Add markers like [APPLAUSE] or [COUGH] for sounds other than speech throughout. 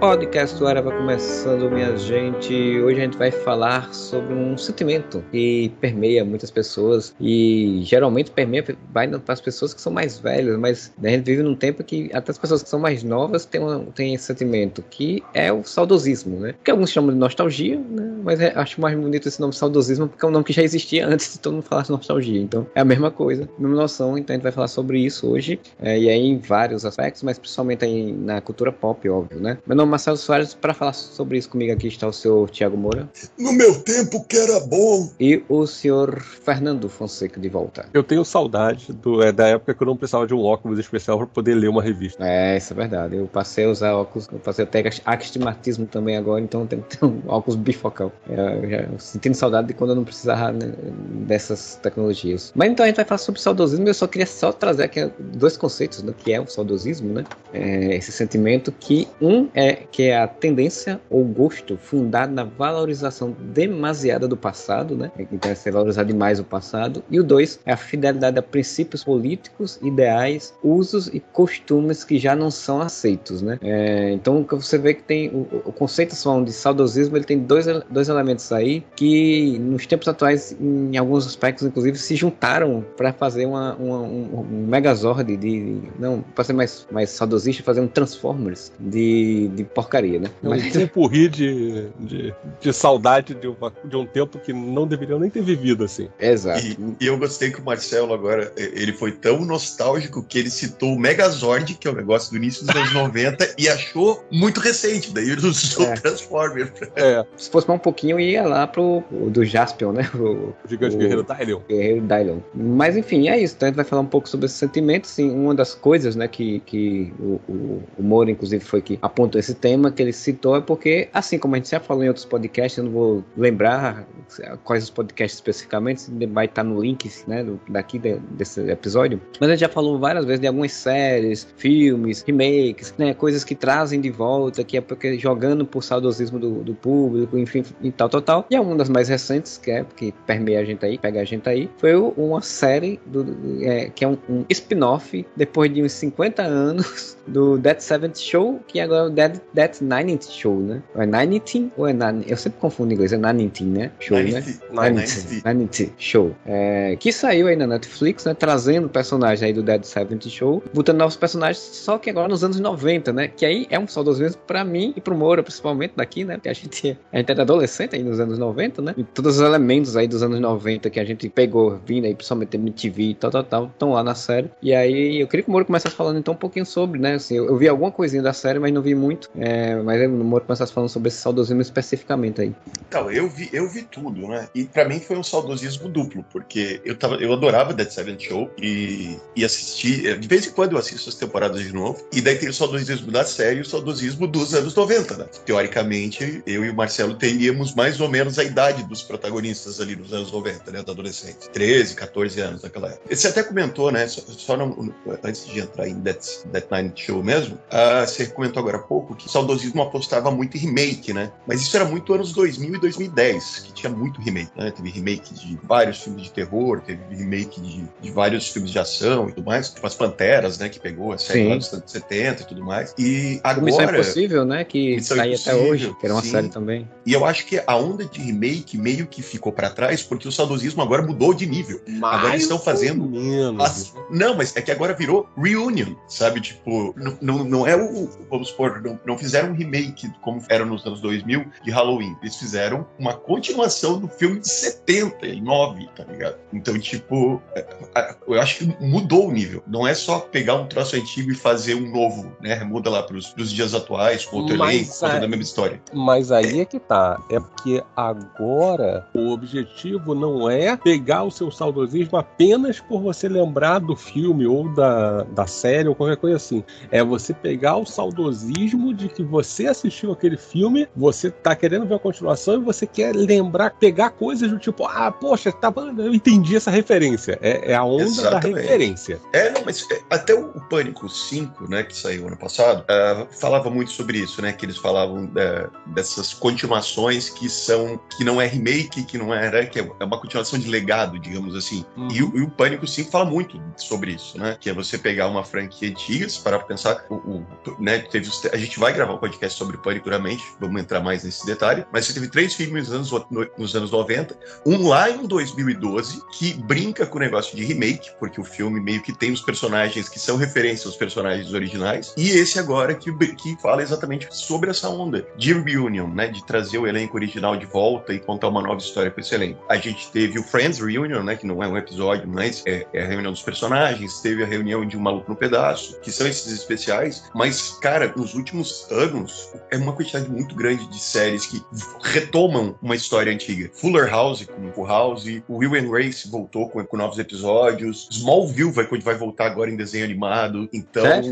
Podcast do vai começando, minha gente. Hoje a gente vai falar sobre um sentimento que permeia muitas pessoas e geralmente permeia vai para as pessoas que são mais velhas, mas a gente vive num tempo que até as pessoas que são mais novas têm, uma, têm esse sentimento, que é o saudosismo, né? Que alguns chamam de nostalgia, né? Mas é, acho mais bonito esse nome saudosismo porque é um nome que já existia antes de todo mundo falar de nostalgia. Então é a mesma coisa, mesma noção. Então a gente vai falar sobre isso hoje é, e aí em vários aspectos, mas principalmente aí na cultura pop, óbvio, né? Meu nome Marcelo Soares. Para falar sobre isso comigo aqui está o senhor Tiago Moura. No meu tempo que era bom. E o senhor Fernando Fonseca de volta. Eu tenho saudade do, é, da época que eu não precisava de um óculos especial para poder ler uma revista. É, isso é verdade. Eu passei a usar óculos, eu passei até astigmatismo também agora, então eu tenho que ter um óculos bifocal. Eu já sentindo saudade de quando eu não precisava né, dessas tecnologias. Mas então a gente vai falar sobre saudosismo. Eu só queria só trazer aqui dois conceitos do que é o saudosismo, né? É, esse sentimento que um é que é a tendência ou gosto fundado na valorização demasiada do passado, né? Então é ser valorizar demais o passado. E o dois é a fidelidade a princípios políticos, ideais, usos e costumes que já não são aceitos, né? É, então você vê que tem o, o conceito de saudosismo, ele tem dois, dois elementos aí que nos tempos atuais, em alguns aspectos, inclusive, se juntaram para fazer uma, uma, um, um megazord de não para ser mais mais saudosista, fazer um Transformers de, de porcaria, né? É um Mas... de, de, de saudade de, uma, de um tempo que não deveriam nem ter vivido, assim. Exato. E, e, eu gostei que o Marcelo agora, ele foi tão nostálgico que ele citou o Megazord, que é o negócio do início dos anos 90, e achou muito recente, daí ele usou é. Transformers. É. Se fosse mais um pouquinho, ia lá pro do Jaspion, né? O, o gigante o, Guerreiro Dylion. Guerreiro Dylion. Mas enfim, é isso. Então a gente vai falar um pouco sobre esse sentimento. Sim, uma das coisas, né, que, que o, o, o Moro, inclusive, foi que apontou esse tema que ele citou é porque, assim como a gente já falou em outros podcasts, eu não vou lembrar quais os podcasts especificamente, vai estar no link né, daqui de, desse episódio, mas a gente já falou várias vezes de algumas séries, filmes, remakes, né, coisas que trazem de volta, que é porque jogando por saudosismo do, do público, enfim, e tal, tal, tal. E é uma das mais recentes, que é, que permeia a gente aí, pega a gente aí, foi uma série do, é, que é um, um spin-off depois de uns 50 anos do Dead Seventh Show, que agora é o Dead, Dead Ninety Show, né? Ou é Ninety ou é Ninety? Eu sempre confundo em inglês, é Ninety, né? Show, Ninety. né? Ninety. Ninety Show. É, que saiu aí na Netflix, né? Trazendo personagens aí do Dead Seventh Show, botando novos personagens, só que agora nos anos 90, né? Que aí é um saudosismo pra mim e pro Moura, principalmente daqui, né? Porque a gente, a gente era adolescente aí nos anos 90, né? E todos os elementos aí dos anos 90 que a gente pegou vindo aí, principalmente MTV e tal, tal, tal, estão lá na série. E aí eu queria que o Moura começasse falando então um pouquinho sobre, né? Assim, eu, eu vi alguma coisinha da série, mas não vi muito. É, mas o Moro começasse falando sobre esse saudosismo especificamente aí. Então, eu vi, eu vi tudo, né? E para mim foi um saudosismo duplo, porque eu, tava, eu adorava Dead Seven Show e, e assisti. Eh, de vez em quando eu assisto as temporadas de novo. E daí tem o saudosismo da série e o saudosismo dos anos 90, né? Teoricamente, eu e o Marcelo teríamos mais ou menos a idade dos protagonistas ali nos anos 90, né? Dos adolescentes. 13, 14 anos naquela época. Você até comentou, né? Só, só não, antes de entrar em Dead, Dead Show mesmo, uh, você comentou agora há pouco que o saudosismo apostava muito em remake, né? Mas isso era muito anos 2000 e 2010, que tinha muito remake, né? Teve remake de vários filmes de terror, teve remake de, de vários filmes de ação e tudo mais, tipo as Panteras, né? Que pegou a série dos anos 70 e tudo mais. E agora... Missão Impossível, né? Que sai até hoje, que era uma sim. série também. E eu acho que a onda de remake meio que ficou para trás, porque o saudosismo agora mudou de nível. Mais agora eles estão fazendo... Menos. As... Não, mas é que agora virou reunion, sabe? Tipo, não, não é o. Vamos supor, não, não fizeram um remake como era nos anos 2000 de Halloween. Eles fizeram uma continuação do filme de 79, tá ligado? Então, tipo, é, eu acho que mudou o nível. Não é só pegar um troço antigo e fazer um novo, né? Muda lá pros, pros dias atuais, com outro elenco, contando a mesma história. Mas aí é. é que tá. É porque agora o objetivo não é pegar o seu saudosismo apenas por você lembrar do filme ou da, da série ou qualquer coisa assim. É você pegar o saudosismo de que você assistiu aquele filme, você tá querendo ver a continuação e você quer lembrar, pegar coisas do tipo, ah, poxa, tá, eu entendi essa referência. É, é a onda Exatamente. da referência. É, não, mas é, até o Pânico 5, né, que saiu ano passado, uh, falava muito sobre isso, né, que eles falavam uh, dessas continuações que são, que não é remake, que não é, que é uma continuação de legado, digamos assim. Uhum. E, e, o Pânico 5 fala muito sobre isso, né, que é você pegar uma franquia antiga, para pensar, o, o, né, teve, a gente vai gravar um podcast sobre Pânico Puramente, vamos entrar mais nesse detalhe, mas você teve três filmes nos anos, nos anos 90, um lá em 2012, que brinca com o negócio de remake, porque o filme meio que tem os personagens que são referências aos personagens originais, e esse agora que, que fala exatamente sobre essa onda de reunion, né, de trazer o elenco original de volta e contar uma nova história com esse elenco. A gente teve o Friends Reunion, né, que não é um episódio, mas é, é a reunião dos personagens, teve a reunião de Um Maluco no Pedaço, que são esses especiais, mas, cara, nos últimos anos, é uma quantidade muito grande de séries que retomam uma história antiga. Fuller House com o House, o Will and Race voltou com, com novos episódios, Smallville vai, vai voltar agora em desenho animado, então... É, isso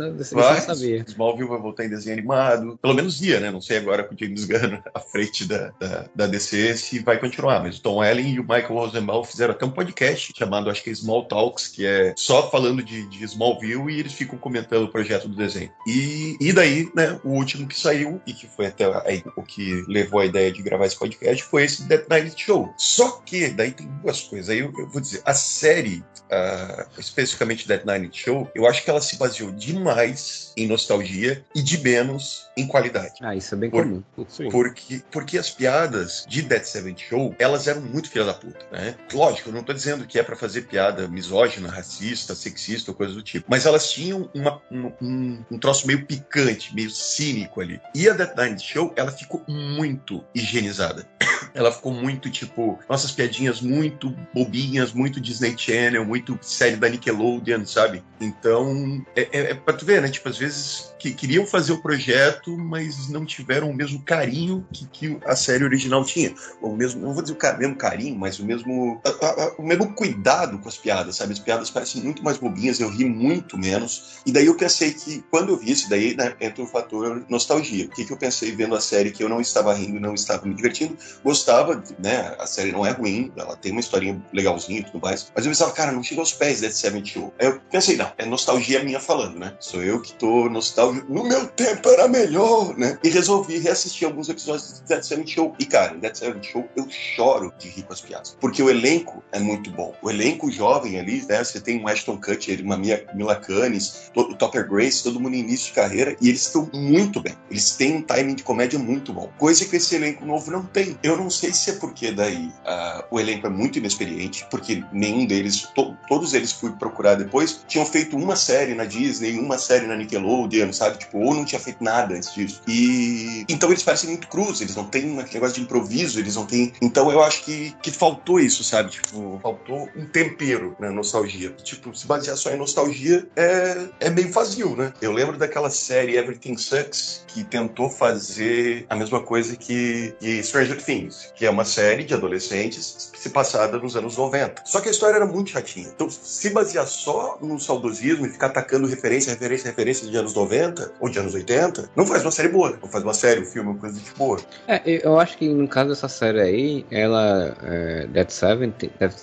não, isso vai, não sabia. Smallville vai voltar em desenho animado, pelo menos ia, né? Não sei agora com o James Gunn [LAUGHS] à frente da, da, da DC se vai continuar, mas o Tom Ellen e o Michael Rosenbaum fizeram até um podcast chamado, acho que é Small Talks, que é só falando de, de Smallville e eles ficam comentando o projeto do desenho. E, e daí, né, o último que saiu e que foi até aí, o que levou a ideia de gravar esse podcast foi esse Death Night Show. Só que daí tem duas coisas. Aí eu, eu vou dizer, a série, uh, especificamente Death Night Show, eu acho que ela se baseou demais em nostalgia e de menos em qualidade. Ah, isso é bem Por, comum. Porque, porque as piadas de Dead Seven Show, elas eram muito filha da puta, né? Lógico, eu não tô dizendo que é para fazer piada misógina, racista, sexista ou coisa do tipo, mas elas tinham uma, um, um, troço meio picante, meio cínico ali. E a Dead Night Show, ela ficou muito higienizada. [COUGHS] ela ficou muito, tipo, nossas piadinhas muito bobinhas, muito Disney Channel, muito série da Nickelodeon, sabe? Então, é, é, é pra tu ver, né? Tipo, às vezes que queriam fazer o projeto, mas não tiveram o mesmo carinho que, que a série original tinha. O mesmo, não vou dizer o mesmo carinho, mas o mesmo, a, a, o mesmo cuidado com as piadas, sabe? As piadas parecem muito mais bobinhas, eu ri muito menos. E daí eu pensei que, quando eu vi isso, daí né, entra o fator nostalgia. O que, que eu pensei vendo a série que eu não estava rindo, não estava me divertindo? Gostava, né? A série não é ruim, ela tem uma historinha legalzinha e tudo mais. Mas eu pensava, cara, não chega aos pés Seven Show. Aí eu pensei, não, é nostalgia minha falando, né? Sou eu que tô nostálgico. No meu tempo era melhor, né? E resolvi reassistir alguns episódios de Dead Seven Show. E, cara, em Dead Seven Show eu choro de rir com as piadas. Porque o elenco é muito bom. O elenco jovem ali, né? Você tem um Ashton Kutcher, uma Mia, Mila Kunis, o Topper Grace, todo mundo em início de carreira. E eles estão muito bem. Eles têm um timing de comédia muito bom. Coisa que esse elenco novo não tem. Eu não sei se é porque daí uh, o elenco é muito inexperiente, porque nenhum deles, to todos eles fui procurar depois, tinham feito uma série na Disney, uma série na Nickelodeon, sabe? Tipo, ou não tinha feito nada antes disso. E então eles parecem muito cruz, eles não têm um negócio de improviso, eles não têm. Então eu acho que, que faltou isso, sabe? Tipo, faltou um tempero na nostalgia. Tipo, se basear só em nostalgia é, é meio vazio, né? Eu lembro daquela série Everything Sucks que tentou fazer a mesma coisa que, que Stranger Things, que é uma série de adolescentes se passada nos anos 90. Só que a história era muito chatinha. Então, se basear só no saudosismo e ficar atacando referência, referência, referência de anos 90 ou de anos 80, não faz uma série boa. Não faz uma série, um filme, uma coisa de boa. É, eu acho que no caso dessa série aí, ela, é, Dead Seven,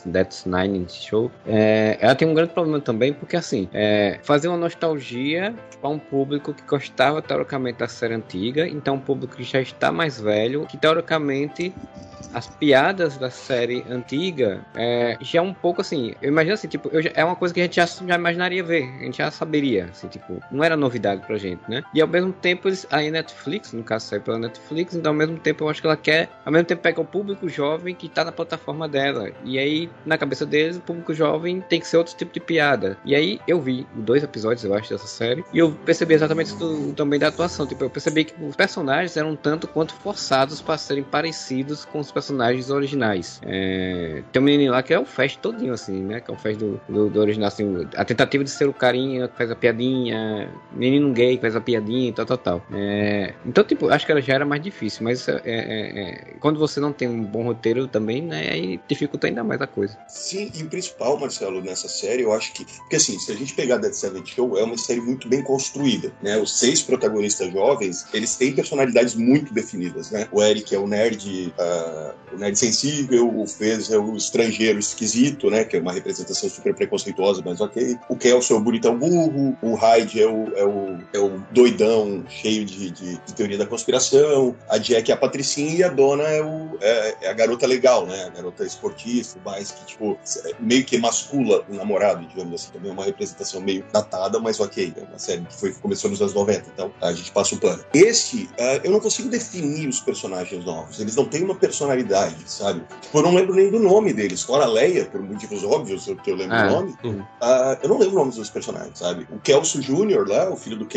Dead Nine Show, é, ela tem um grande problema também, porque assim, é, fazer uma nostalgia para um público que gostava teoricamente da série antiga, então um público que já está mais velho, que teoricamente as piadas da série antiga é, já é um pouco assim. Eu imagino assim, tipo, já, é uma coisa que a gente já, já, imaginaria ver, a gente já saberia, assim, tipo, não era novidade pra gente, né? E ao mesmo tempo, eles, aí Netflix, no caso saiu pela Netflix, então ao mesmo tempo eu acho que ela quer, ao mesmo tempo pega o público jovem que tá na plataforma dela. E aí, na cabeça deles, o público jovem tem que ser outro tipo de piada. E aí eu vi dois episódios, eu acho, dessa série, e eu percebi exatamente isso também da atuação. Tipo, eu percebi que os personagens eram tanto quanto forçados para serem parecidos com os personagens originais. É, tem um menino lá que é o Fast todinho, assim, né? Que é o Fast do, do, do, original, assim. A tentativa de ser o carinha que faz a piadinha, menino gay que faz a piadinha e tal, tal, tal. É, então, tipo, acho que ela já era mais difícil, mas é, é, é, quando você não tem um bom roteiro também, né? Aí dificulta ainda mais a coisa. Sim, e o principal, Marcelo, nessa série, eu acho que. Porque assim, se a gente pegar Dead Seven Show, é uma série muito bem construída, né? Os seis protagonistas jovens, eles têm personalidades muito definidas, né? O Eric é o nerd. Uh, o Nerd Sensível, o fez é o Estrangeiro Esquisito, né? Que é uma representação super preconceituosa, mas ok. O Kelso é o bonitão burro, o Hyde é o, é o, é o doidão cheio de, de, de, teoria da conspiração, a Jack é a patricinha e a Dona é, o, é, é a garota legal, né? A garota esportista, mais que, tipo, meio que mascula o namorado, digamos assim. Também é uma representação meio datada, mas ok. É uma série que foi, começou nos anos 90, então a gente passa o pano. Este, uh, eu não consigo definir os personagens novos. Eles não têm uma personalidade, sabe? Tipo, eu não lembro nem do nome deles. Fora a Leia, por motivos óbvios, que eu lembro o ah, nome. Uh, eu não lembro o nome dos personagens, sabe? O Kelso Jr. lá, o filho do Kelso,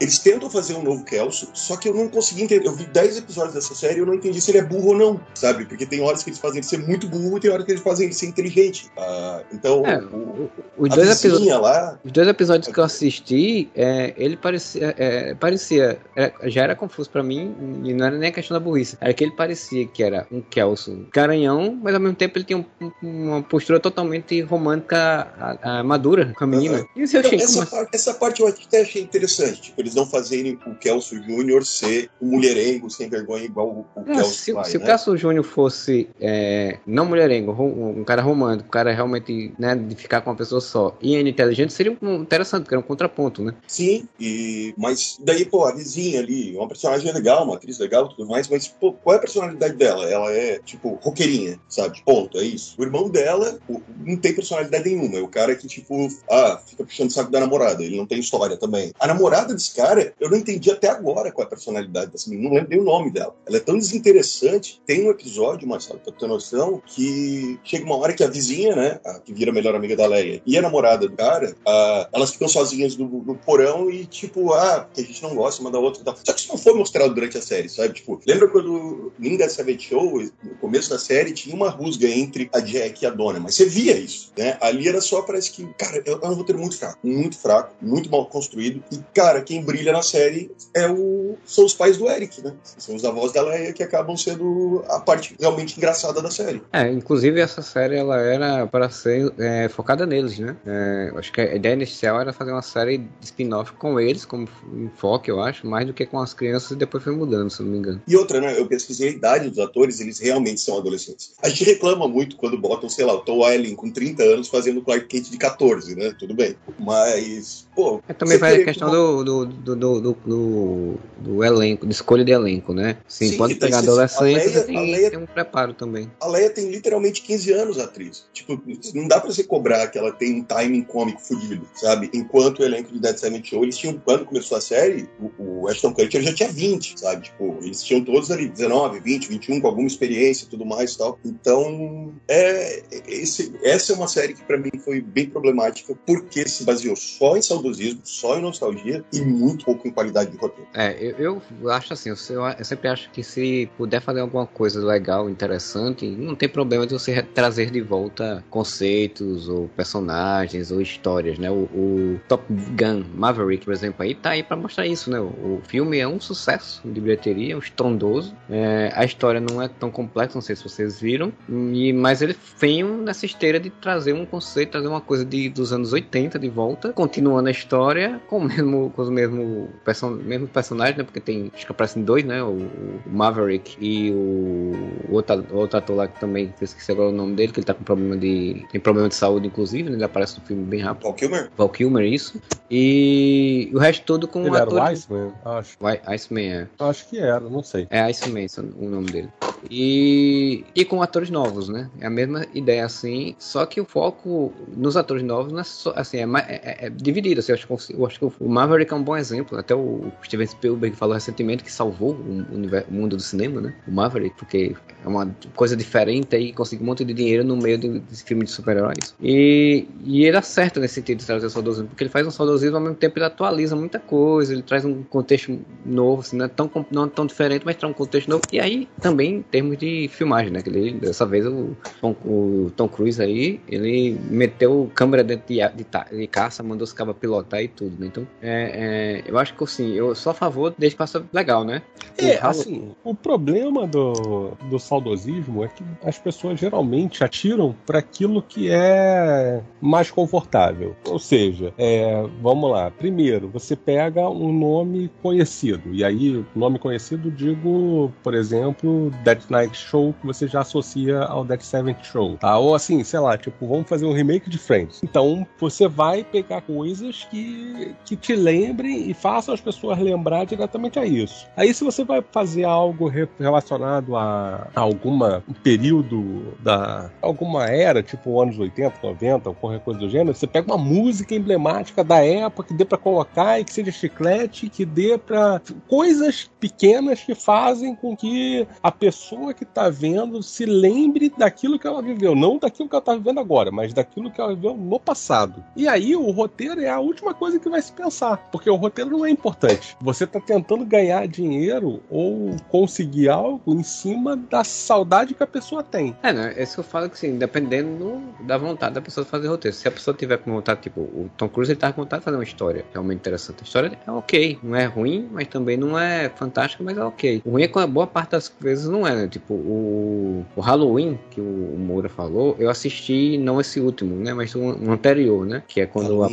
eles tentam fazer um novo Kelso, só que eu não consegui entender. Eu vi 10 episódios dessa série e eu não entendi se ele é burro ou não, sabe? Porque tem horas que eles fazem ele ser muito burro e tem horas que eles fazem ele ser inteligente. Uh, então, é, o, os, dois episódios, lá, os dois episódios que eu assisti, é, ele parecia, é, parecia é, já era confuso para mim, e não era nem a questão da burrice, era que ele parecia que era um Kelso garanhão, mas ao mesmo tempo ele tinha um, uma postura totalmente romântica a, a madura com a menina. Uhum. Isso eu achei então, essa, parte, essa parte eu até achei interessante, tipo, eles não fazerem o Kelso Júnior ser um mulherengo sem vergonha igual o, o Kelso Se, se né? o Kelso Júnior fosse é, não mulherengo, um cara romântico, um cara realmente né, de ficar com uma pessoa só, e ele inteligente, seria um, interessante, porque era um contraponto, né? Sim, e, mas daí, pô, a vizinha ali, uma personagem legal, uma atriz legal tudo mais, mas pô, qual é a personalidade dela? Ela é, tipo, roqueirinha, sabe? Ponto, é isso. O irmão dela não tem personalidade nenhuma, é o cara que, tipo, ah, fica puxando o saco da namorada, ele não tem história também. A namorada desse cara, eu não entendi até agora qual é a personalidade dessa menina, não lembro nem o nome dela. Ela é tão desinteressante, tem um episódio, Marcelo, pra ter noção, que chega uma hora que a vizinha, né, a que vira a melhor amiga da Leia, e a namorada do cara, ah, elas ficam sozinhas no, no, porão e, tipo, ah, que a gente não gosta uma da outra. Só que isso não foi mostrado durante a série, sabe? Tipo, lembra quando Linda Savage Show, no começo da série, tinha uma rusga entre a Jack e a Donna, mas você via isso, né? Ali era só, parece que, cara, é um roteiro muito fraco, muito fraco, muito mal construído. E, cara, quem brilha na série é o, são os pais do Eric, né? São os avós da Leia que acabam sendo a parte realmente engraçada da série. É, inclusive essa série ela era para ser é, focada neles, né? É, acho que a ideia inicial era fazer uma série de spin-off com eles, como enfoque, eu acho, mais do que com as crianças e depois foi mudando, se não me engano. E outra, né? Eu pesquisei a idade dos atores, eles realmente são adolescentes. A gente reclama muito quando botam, sei lá, o Tom Welling com 30 anos fazendo Clark Kent de 14, né? Tudo bem. Mas, pô. É, também vai a questão do, do, do, do, do, do, elenco, de escolha de elenco, né? Sim, Sim pode pegar adolescentes e tem, Leia, tem um preparo também. A Leia tem literalmente 15 anos, a atriz. Tipo, não dá pra você cobrar que ela tem um timing cômico fudido, sabe? Enquanto o elenco de Dead Seven Show, eles tinham, quando começou a série, o, o Ashton Kutcher já tinha 20, sabe? Tipo, eles tinham todos ali 19, 20, 21, com alguma experiência e tudo mais e tal. Então, é, esse, essa é uma série que para mim foi bem problemática, porque se baseou só em saudosismo, só em nostalgia e muito pouco em qualidade de roteiro. É, eu, eu acho assim, eu, eu sempre acho que se puder fazer alguma coisa legal, interessante, não tem problema de você trazer de volta conceitos ou personagens ou histórias, né? O, o Top Gun Maverick, por exemplo, aí tá aí para mostrar isso, né? O, o, filme é um sucesso de bilheteria, é um estrondoso. É, a história não é tão complexa, não sei se vocês viram, e, mas ele vem nessa esteira de trazer um conceito, trazer uma coisa de, dos anos 80 de volta, continuando a história com, o mesmo, com os mesmos person, mesmo personagens, né? Porque tem, acho que aparecem dois, né? O, o Maverick e o, o outro, outro ator lá que também, esqueci agora o nome dele, que ele tá com problema de. tem problema de saúde, inclusive, né? Ele aparece no filme bem rápido. Val Kilmer? Val Kilmer, isso. E o resto todo com ele ator... era o Iceman, acho. Iceman, é. Acho que era, não sei. É Iceman, o nome dele. E, e com atores novos, né? É a mesma ideia assim, só que o foco nos atores novos não é só, assim, é, é, é dividido. Assim, eu, acho que, eu acho que o Maverick é um bom exemplo. Até o Steven Spielberg falou recentemente que salvou o, o mundo do cinema, né? O Maverick, porque é uma coisa diferente e conseguiu um monte de dinheiro no meio desse filme de super-heróis. E, e ele acerta nesse sentido de trazer o saudosismo, porque ele faz um saudosismo ao mesmo tempo ele atualiza muita coisa, ele traz um contexto novo, assim, não é tão, não é tão diferente, mas traz um contexto novo. E aí também termos de filmagem, né? Que ele, dessa vez o Tom, o Tom Cruise aí, ele meteu câmera dentro de, de, de caça, mandou os cabos pilotar e tudo, né? Então, é, é, eu acho que assim, eu sou a favor que faça legal, né? É, o assim, o problema do, do saudosismo é que as pessoas geralmente atiram para aquilo que é mais confortável. Ou seja, é, vamos lá, primeiro, você pega um nome conhecido, e aí, nome conhecido, digo, por exemplo, Dead Night Show que você já associa ao Dead Seventh Show, tá? Ou assim, sei lá, tipo, vamos fazer um remake de Friends. Então, você vai pegar coisas que, que te lembrem e façam as pessoas lembrar diretamente a isso. Aí, se você vai fazer algo relacionado a, a alguma período da alguma era, tipo anos 80, 90, ou qualquer coisa do gênero, você pega uma música emblemática da época que dê para colocar e que seja chiclete, que dê para coisas pequenas que fazem com que a pessoa que tá vendo se lembre daquilo que ela viveu, não daquilo que ela tá vivendo agora, mas daquilo que ela viveu no passado. E aí o roteiro é a última coisa que vai se pensar, porque o roteiro não é importante. Você tá tentando ganhar dinheiro ou conseguir algo em cima da saudade que a pessoa tem. É, né? É isso que eu falo que sim, dependendo da vontade da pessoa de fazer roteiro. Se a pessoa tiver com vontade, tipo, o Tom Cruise ele tá com vontade de fazer uma história realmente interessante. A história é ok, não é ruim, mas também não é fantástica, mas é ok. O ruim é que a boa parte das vezes não é, né? Tipo, o, o Halloween, que o, Moura falou, eu assisti, não esse último, né? Mas um, um anterior, né? Que é quando. A,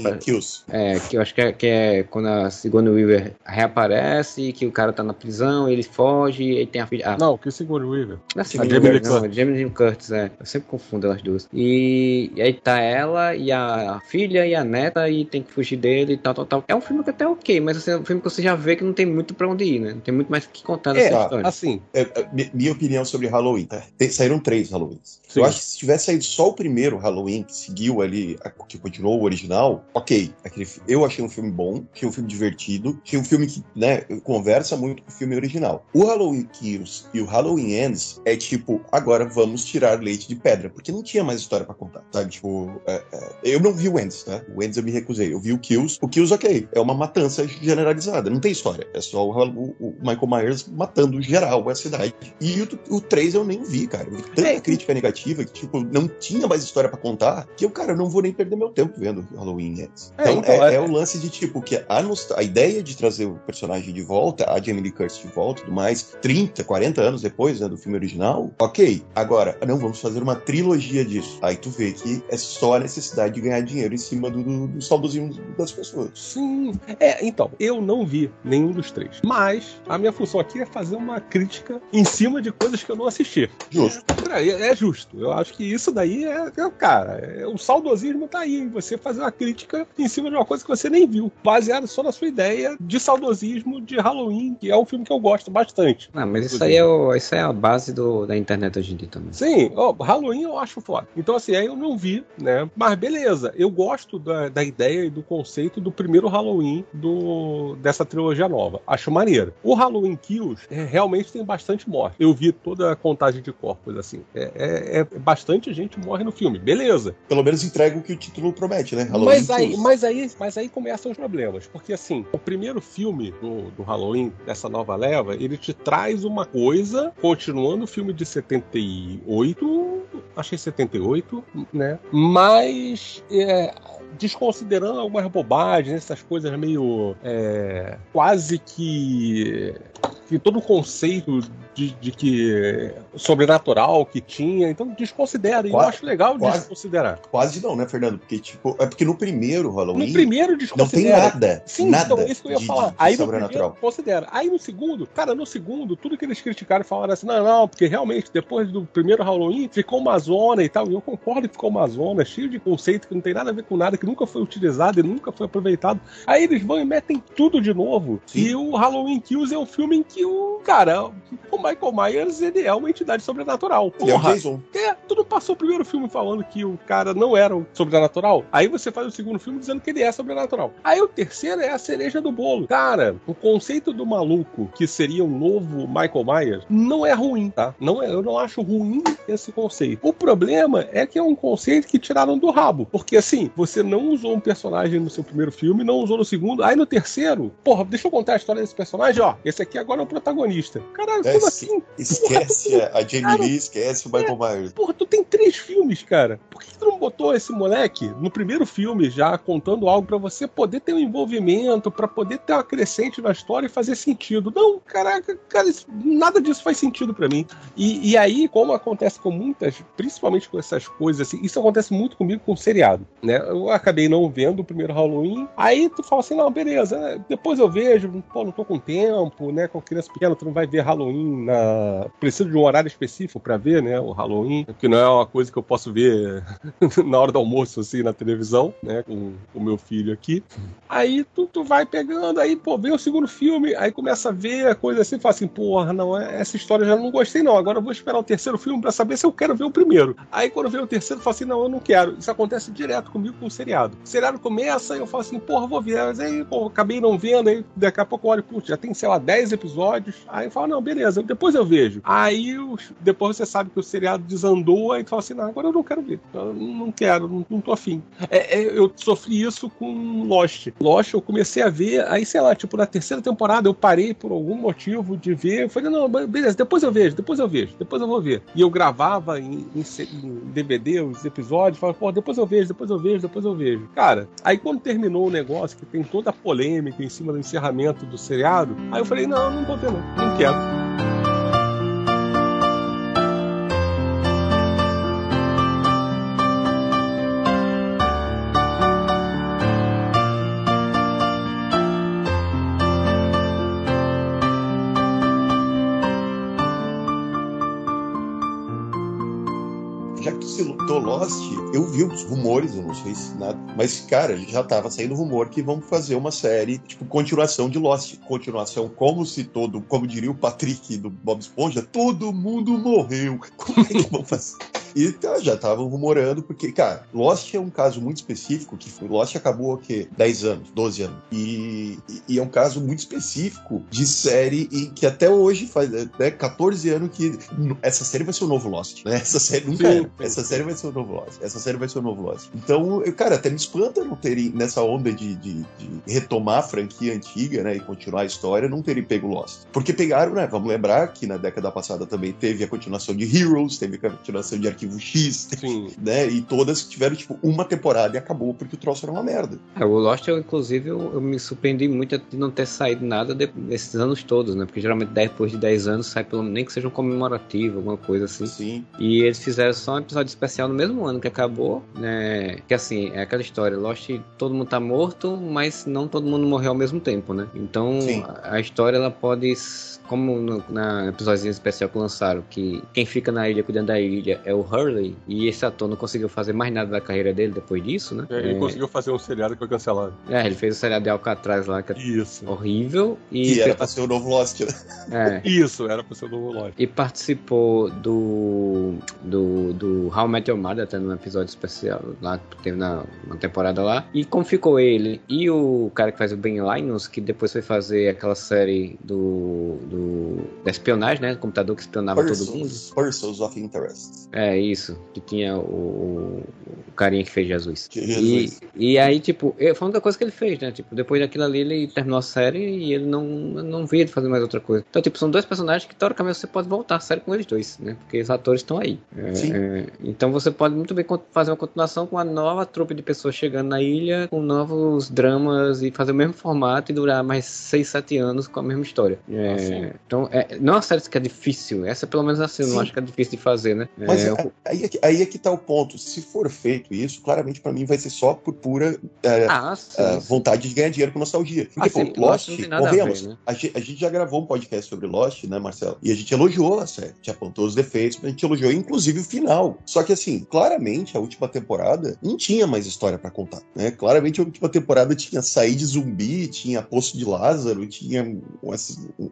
é, que eu acho que é, que é quando a Sigourney Weaver reaparece, que o cara tá na prisão, ele foge, e tem a filha. Ah, não, que o Sigourney Weaver. Não é Sigourney Weaver, não, Jamie Lee Curtis, é. Eu sempre confundo elas duas. E, e aí tá ela e a, filha e a neta e tem que fugir dele e tal, tal, tal. É um filme que até é ok, mas assim, é um filme que você já vê que não tem muito pra onde ir, né? Não tem muito mais o que contar nessa é, história. Assim, é, é minha opinião sobre Halloween, tá? Saíram três Halloweens. Sim. Eu acho que se tivesse saído só o primeiro Halloween, que seguiu ali, que continuou o original, ok. Aquele, eu achei um filme bom, achei um filme divertido, achei um filme que, né, conversa muito com o filme original. O Halloween Kills e o Halloween Ends é tipo, agora vamos tirar leite de pedra, porque não tinha mais história para contar, sabe? Tipo, é, é, eu não vi o Ends, tá? O Ends eu me recusei. Eu vi o Kills. O Kills, ok, é uma matança generalizada, não tem história. É só o, o, o Michael Myers matando geral a cidade. E o, o 3 eu nem vi, cara. Eu vi tanta é. crítica negativa que, tipo, não tinha mais história para contar que eu, cara, não vou nem perder meu tempo vendo Halloween Ends. É, então, então é, é, é, o lance de, tipo, que a, a ideia de trazer o personagem de volta, a Jamie Lee Curtis de volta e tudo mais, 30, 40 anos depois, né, do filme original, ok. Agora, não, vamos fazer uma trilogia disso. Aí tu vê que é só a necessidade de ganhar dinheiro em cima do, do, do saudosismo das pessoas. Sim. É, então, eu não vi nenhum dos três. Mas a minha função aqui é fazer uma crítica em cima de coisas que eu não assisti. Justo. É, é justo. Eu acho que isso daí é, é cara, é, o saudosismo tá aí. Você fazer uma crítica em cima de uma coisa que você nem viu, baseado só na sua ideia de saudosismo de Halloween, que é um filme que eu gosto bastante. Não, mas isso aí é, o, isso é a base do, da internet hoje em dia também. Sim, oh, Halloween eu acho foda. Então, assim, aí eu não vi, né? Mas beleza, eu gosto da, da ideia e do conceito do primeiro Halloween do, dessa trilogia nova. Acho maneiro. O Halloween Kills é, realmente tem bastante morte. Eu vi toda a contagem de corpos, assim. É, é, é, bastante gente morre no filme. Beleza. Pelo menos entrega o que o título promete, né? Halloween mas aí, mas aí, mas aí começam os problemas. Porque, assim, o primeiro filme do, do Halloween, dessa nova leva, ele te traz uma coisa, continuando o filme de 78, achei 78, né? Mas é, desconsiderando algumas bobagens, essas coisas meio é, quase que que todo o conceito de, de, que sobrenatural que tinha, então desconsidera. E eu acho legal quase, desconsiderar. Quase não, né, Fernando? Porque, tipo, é porque no primeiro Halloween. No primeiro desconsidera. Não tem nada. Sim, nada então, isso que eu ia de, falar. De, Aí primeiro considera. Aí no segundo, cara, no segundo, tudo que eles criticaram falaram assim: não, não, porque realmente depois do primeiro Halloween ficou uma zona e tal. E eu concordo que ficou uma zona cheio de conceito que não tem nada a ver com nada, que nunca foi utilizado e nunca foi aproveitado. Aí eles vão e metem tudo de novo. Sim. E o Halloween Kills é um filme em que o, cara, o Michael Myers, ele é uma entidade sobrenatural. Porra, é o Jason. É, tu não passou o primeiro filme falando que o cara não era o sobrenatural? Aí você faz o segundo filme dizendo que ele é sobrenatural. Aí o terceiro é a cereja do bolo. Cara, o conceito do maluco que seria o novo Michael Myers não é ruim, tá? Não é, eu não acho ruim esse conceito. O problema é que é um conceito que tiraram do rabo. Porque assim, você não usou um personagem no seu primeiro filme, não usou no segundo, aí no terceiro, porra, deixa eu contar a história desse personagem, ó. Esse aqui agora é o protagonista. Caralho, é, como assim? Esquece porra, a Jamie Lee, esquece o Michael é, Myers. Porra, tu tem três filmes, cara. Por que tu não botou esse moleque no primeiro filme já contando algo para você poder ter um envolvimento, para poder ter uma crescente na história e fazer sentido? Não, caraca, cara, isso, nada disso faz sentido para mim. E, e, aí, como acontece com muitas, principalmente com essas coisas, assim, isso acontece muito comigo com o seriado, né? Eu acabei não vendo o primeiro Halloween, aí tu fala assim, não, beleza, depois eu vejo, pô, não tô com tempo, né? Com criança pequena, tu não vai ver Halloween na. Preciso de um horário específico para ver, né? O Halloween, que não é uma coisa que eu posso ver [LAUGHS] na hora do almoço, assim, na televisão, né? Com o meu filho aqui. Aí tu, tu vai pegando, aí, pô, vem o segundo filme, aí começa a ver a coisa assim, fala assim, porra, não, essa história eu já não gostei, não. Agora eu vou esperar o terceiro filme para saber se eu quero ver o primeiro. Aí quando vem o terceiro, eu falo assim, não, eu não quero. Isso acontece direto comigo com o seriado. O seriado começa, eu falo assim, porra, vou ver. Mas aí, pô, acabei não vendo, aí daqui a pouco eu olho, putz, já tem, sei lá, 10 episódios. Aí eu falo, não, beleza, depois eu vejo. Aí depois você sabe que o seriado desandou, aí tu fala assim, não, agora eu não quero ver. Eu não quero, não, não tô afim. É, é, eu sofri isso com Lost. Lost eu comecei a ver, aí sei lá, tipo, na terceira temporada eu parei por algum motivo de ver. Eu falei, não, beleza, depois eu vejo, depois eu vejo, depois eu vou ver. E eu gravava em, em, em DVD os episódios, falava, pô, depois eu vejo, depois eu vejo, depois eu vejo. Cara, aí quando terminou o negócio, que tem toda a polêmica em cima do encerramento do seriado, aí eu falei, não, não vou ver não, não quero. Lost, eu vi os rumores, eu não sei se nada, mas, cara, já tava saindo rumor que vão fazer uma série, tipo, continuação de Lost. Continuação, como se todo, como diria o Patrick do Bob Esponja, todo mundo morreu. Como é que vão fazer? E já estavam rumorando, porque, cara, Lost é um caso muito específico, que foi, Lost acabou, o quê? 10 anos, 12 anos. E, e, é um caso muito específico de série e que até hoje faz né, 14 anos que essa série vai ser o novo Lost, né? Essa série nunca sim, era. Essa série vai ser o novo Lost. Essa série vai ser o novo Lost. Então, eu, cara, até me espanta não terem, nessa onda de, de, de, retomar a franquia antiga, né, e continuar a história, não terem pego Lost. Porque pegaram, né, vamos lembrar que na década passada também teve a continuação de Heroes, teve a continuação de Arquivo X, Sim. [LAUGHS] né? E todas tiveram, tipo, uma temporada e acabou porque o troço era uma merda. É, o Lost, eu, inclusive, eu, eu, me surpreendi muito de não ter saído nada de, desses anos todos, né? Porque geralmente depois de 10 anos sai pelo nem que seja um comemorativo, alguma coisa assim. Sim. E eles fizeram só um episódio especial no mesmo ano que acabou, né? Que assim, é aquela história, Lost, todo mundo tá morto, mas não todo mundo morreu ao mesmo tempo, né? Então a, a história ela pode como no, na episódio especial que lançaram, que quem fica na ilha cuidando da ilha é o Hurley, e esse ator não conseguiu fazer mais nada da carreira dele depois disso, né? É, ele é... conseguiu fazer um seriado que foi cancelado. É, ele fez o seriado de Alcatraz lá, que é Isso. horrível. E que era pra ser o novo Lost, né? É. [LAUGHS] Isso, era pra ser o novo Lost. E participou do, do, do How I Met Your Mother, até num episódio especial lá, que teve na, na temporada lá. E como ficou ele e o cara que faz o Ben Linus, que depois foi fazer aquela série do, do da espionagem, né? computador que espionava Persons, todo mundo. Persons of Interest. É, isso. Que tinha o, o carinha que fez Jesus. Jesus. E, e aí, tipo, foi uma coisa que ele fez, né? Tipo, depois daquilo ali, ele terminou a série e ele não, não via de fazer mais outra coisa. Então, tipo, são dois personagens que, teoricamente, você pode voltar a série com eles dois, né? Porque os atores estão aí. É, é, então, você pode muito bem fazer uma continuação com uma nova trupe de pessoas chegando na ilha, com novos dramas e fazer o mesmo formato e durar mais 6, 7 anos com a mesma história. É, então, é, não é uma série que é difícil. Essa, pelo menos assim, eu não acho que é difícil de fazer, né? Mas é, aí, é que, aí é que tá o ponto. Se for feito isso, claramente para mim vai ser só por pura é, ah, sim, é, vontade de ganhar dinheiro com nostalgia. Porque, ah, pô, Lost, corremos. A, né? a, gente, a, gente já gravou um podcast sobre Lost, né, Marcelo? E a gente elogiou a série. Já apontou os defeitos, mas a gente elogiou, inclusive, o final. Só que, assim, claramente, a última temporada não tinha mais história para contar, né? Claramente, a última temporada tinha sair de zumbi, tinha Poço de Lázaro, tinha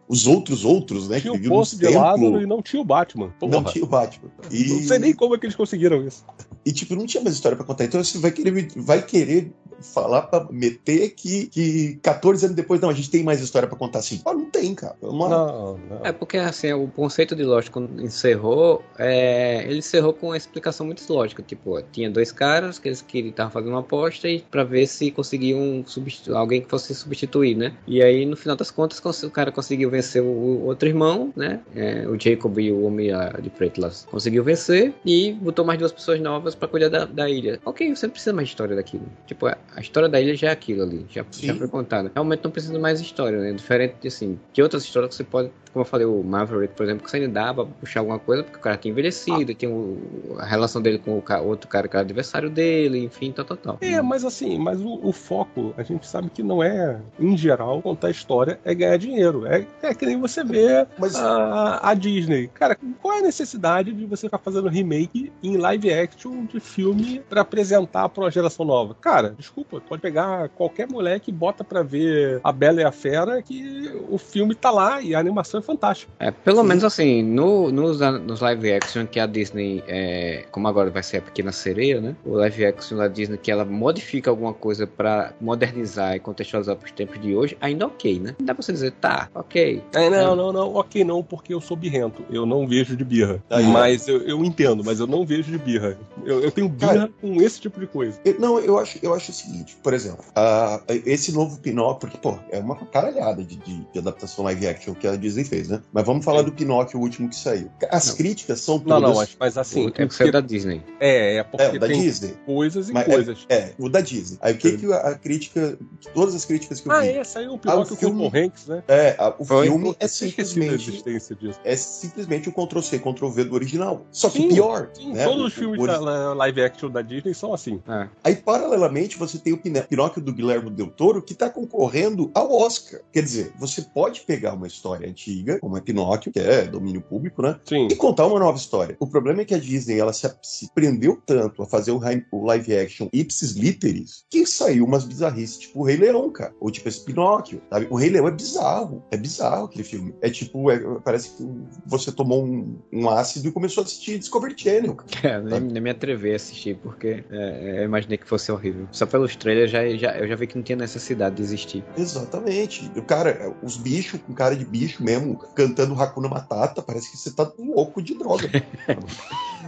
os outros outros, né? Tinha o Poço de templo. Lázaro e não tinha o Batman. Porra. Não tinha o Batman. E... Não sei nem como é que eles conseguiram isso. E, tipo, não tinha mais história para contar. Então, você vai querer, vai querer falar para meter que, que 14 anos depois, não, a gente tem mais história para contar assim. Tem cara. Uma... Não, não. É porque assim, o conceito de Lost quando encerrou, é... ele encerrou com uma explicação muito lógica. Tipo, tinha dois caras que eles queriam estavam fazendo uma aposta e para ver se conseguiam substitu... alguém que fosse substituir, né? E aí, no final das contas, o cara conseguiu vencer o outro irmão, né? É, o Jacob e o homem de preto lá conseguiu vencer e botou mais duas pessoas novas para cuidar da, da, ilha. Ok, você não precisa mais de história daquilo. Tipo, a história da ilha já é aquilo ali, já, já foi contada. Realmente não precisa mais de história, né? Diferente de assim, de outras histórias que você pode como eu falei, o Maverick, por exemplo, que você ainda dá pra puxar alguma coisa, porque o cara tinha envelhecido, ah. tem o, a relação dele com o outro cara que era adversário dele, enfim, tal, tal, tal. É, mas assim, mas o, o, foco, a gente sabe que não é, em geral, contar história é ganhar dinheiro. É, é que nem você vê mas... a, a Disney. Cara, qual é a necessidade de você ficar fazendo remake em live action de filme para apresentar pra uma geração nova? Cara, desculpa, pode pegar qualquer moleque e bota pra ver A Bela e a Fera que o filme tá lá e a animação é fantástico. É, pelo Sim. menos assim, no, nos, nos live action que a Disney, é, como agora vai ser a Pequena Sereia, né? O live action da Disney que ela modifica alguma coisa para modernizar e contextualizar para os tempos de hoje, ainda ok, né? Dá pra você dizer, tá, ok. É, não, não, não, ok não, porque eu sou birrento. Eu não vejo de birra. Mas eu, eu entendo, mas eu não vejo de birra. Eu, eu tenho birra Cara, com esse tipo de coisa. Eu, não, eu acho, eu acho o seguinte, por exemplo, uh, esse novo Pinóquio, porque, pô, é uma caralhada de, de, de adaptação live action que a Disney fez, né? Mas vamos falar do Pinóquio, o último que saiu. As não. críticas são todas... Não, não, mas assim... O que saiu da Disney. É, é porque é, da Disney. coisas e mas é, coisas. É, é, o da Disney. Aí o que, que a, crítica... Todas as críticas que eu ah, vi... Ah, é, saiu o Pinóquio ah, filme, com o Hanks, né? É, a, o Foi, filme é simplesmente... É simplesmente o Ctrl-C, Ctrl-V do original. Só que sim, pior. Sim, né? todos os filmes o, da live action da Disney são assim. É. Aí, paralelamente, você tem o Pinóquio do Guilherme Del Toro que tá concorrendo ao Oscar. Quer dizer, você pode pegar uma história antiga, como é Pinóquio, que é domínio público, né? Sim. E contar uma nova história. O problema é que a Disney ela se, se prendeu tanto a fazer o, o, live action ipsis literis que saiu umas bizarrices, tipo o Rei Leão, cara. Ou tipo esse Pinóquio, sabe? O Rei Leão é bizarro. É bizarro aquele filme. É tipo, é, parece que você tomou um, um, ácido e começou a assistir Discovery Channel. Cara, é, nem, nem, me atrevi a assistir, porque é, eu imaginei que fosse horrível. Só pelos trailers já, já, eu já vi que não tinha necessidade de existir. Exatamente. O cara, os bichos com cara de bicho mesmo, cantando Hakuna Matata, parece que você tá louco de droga. [LAUGHS]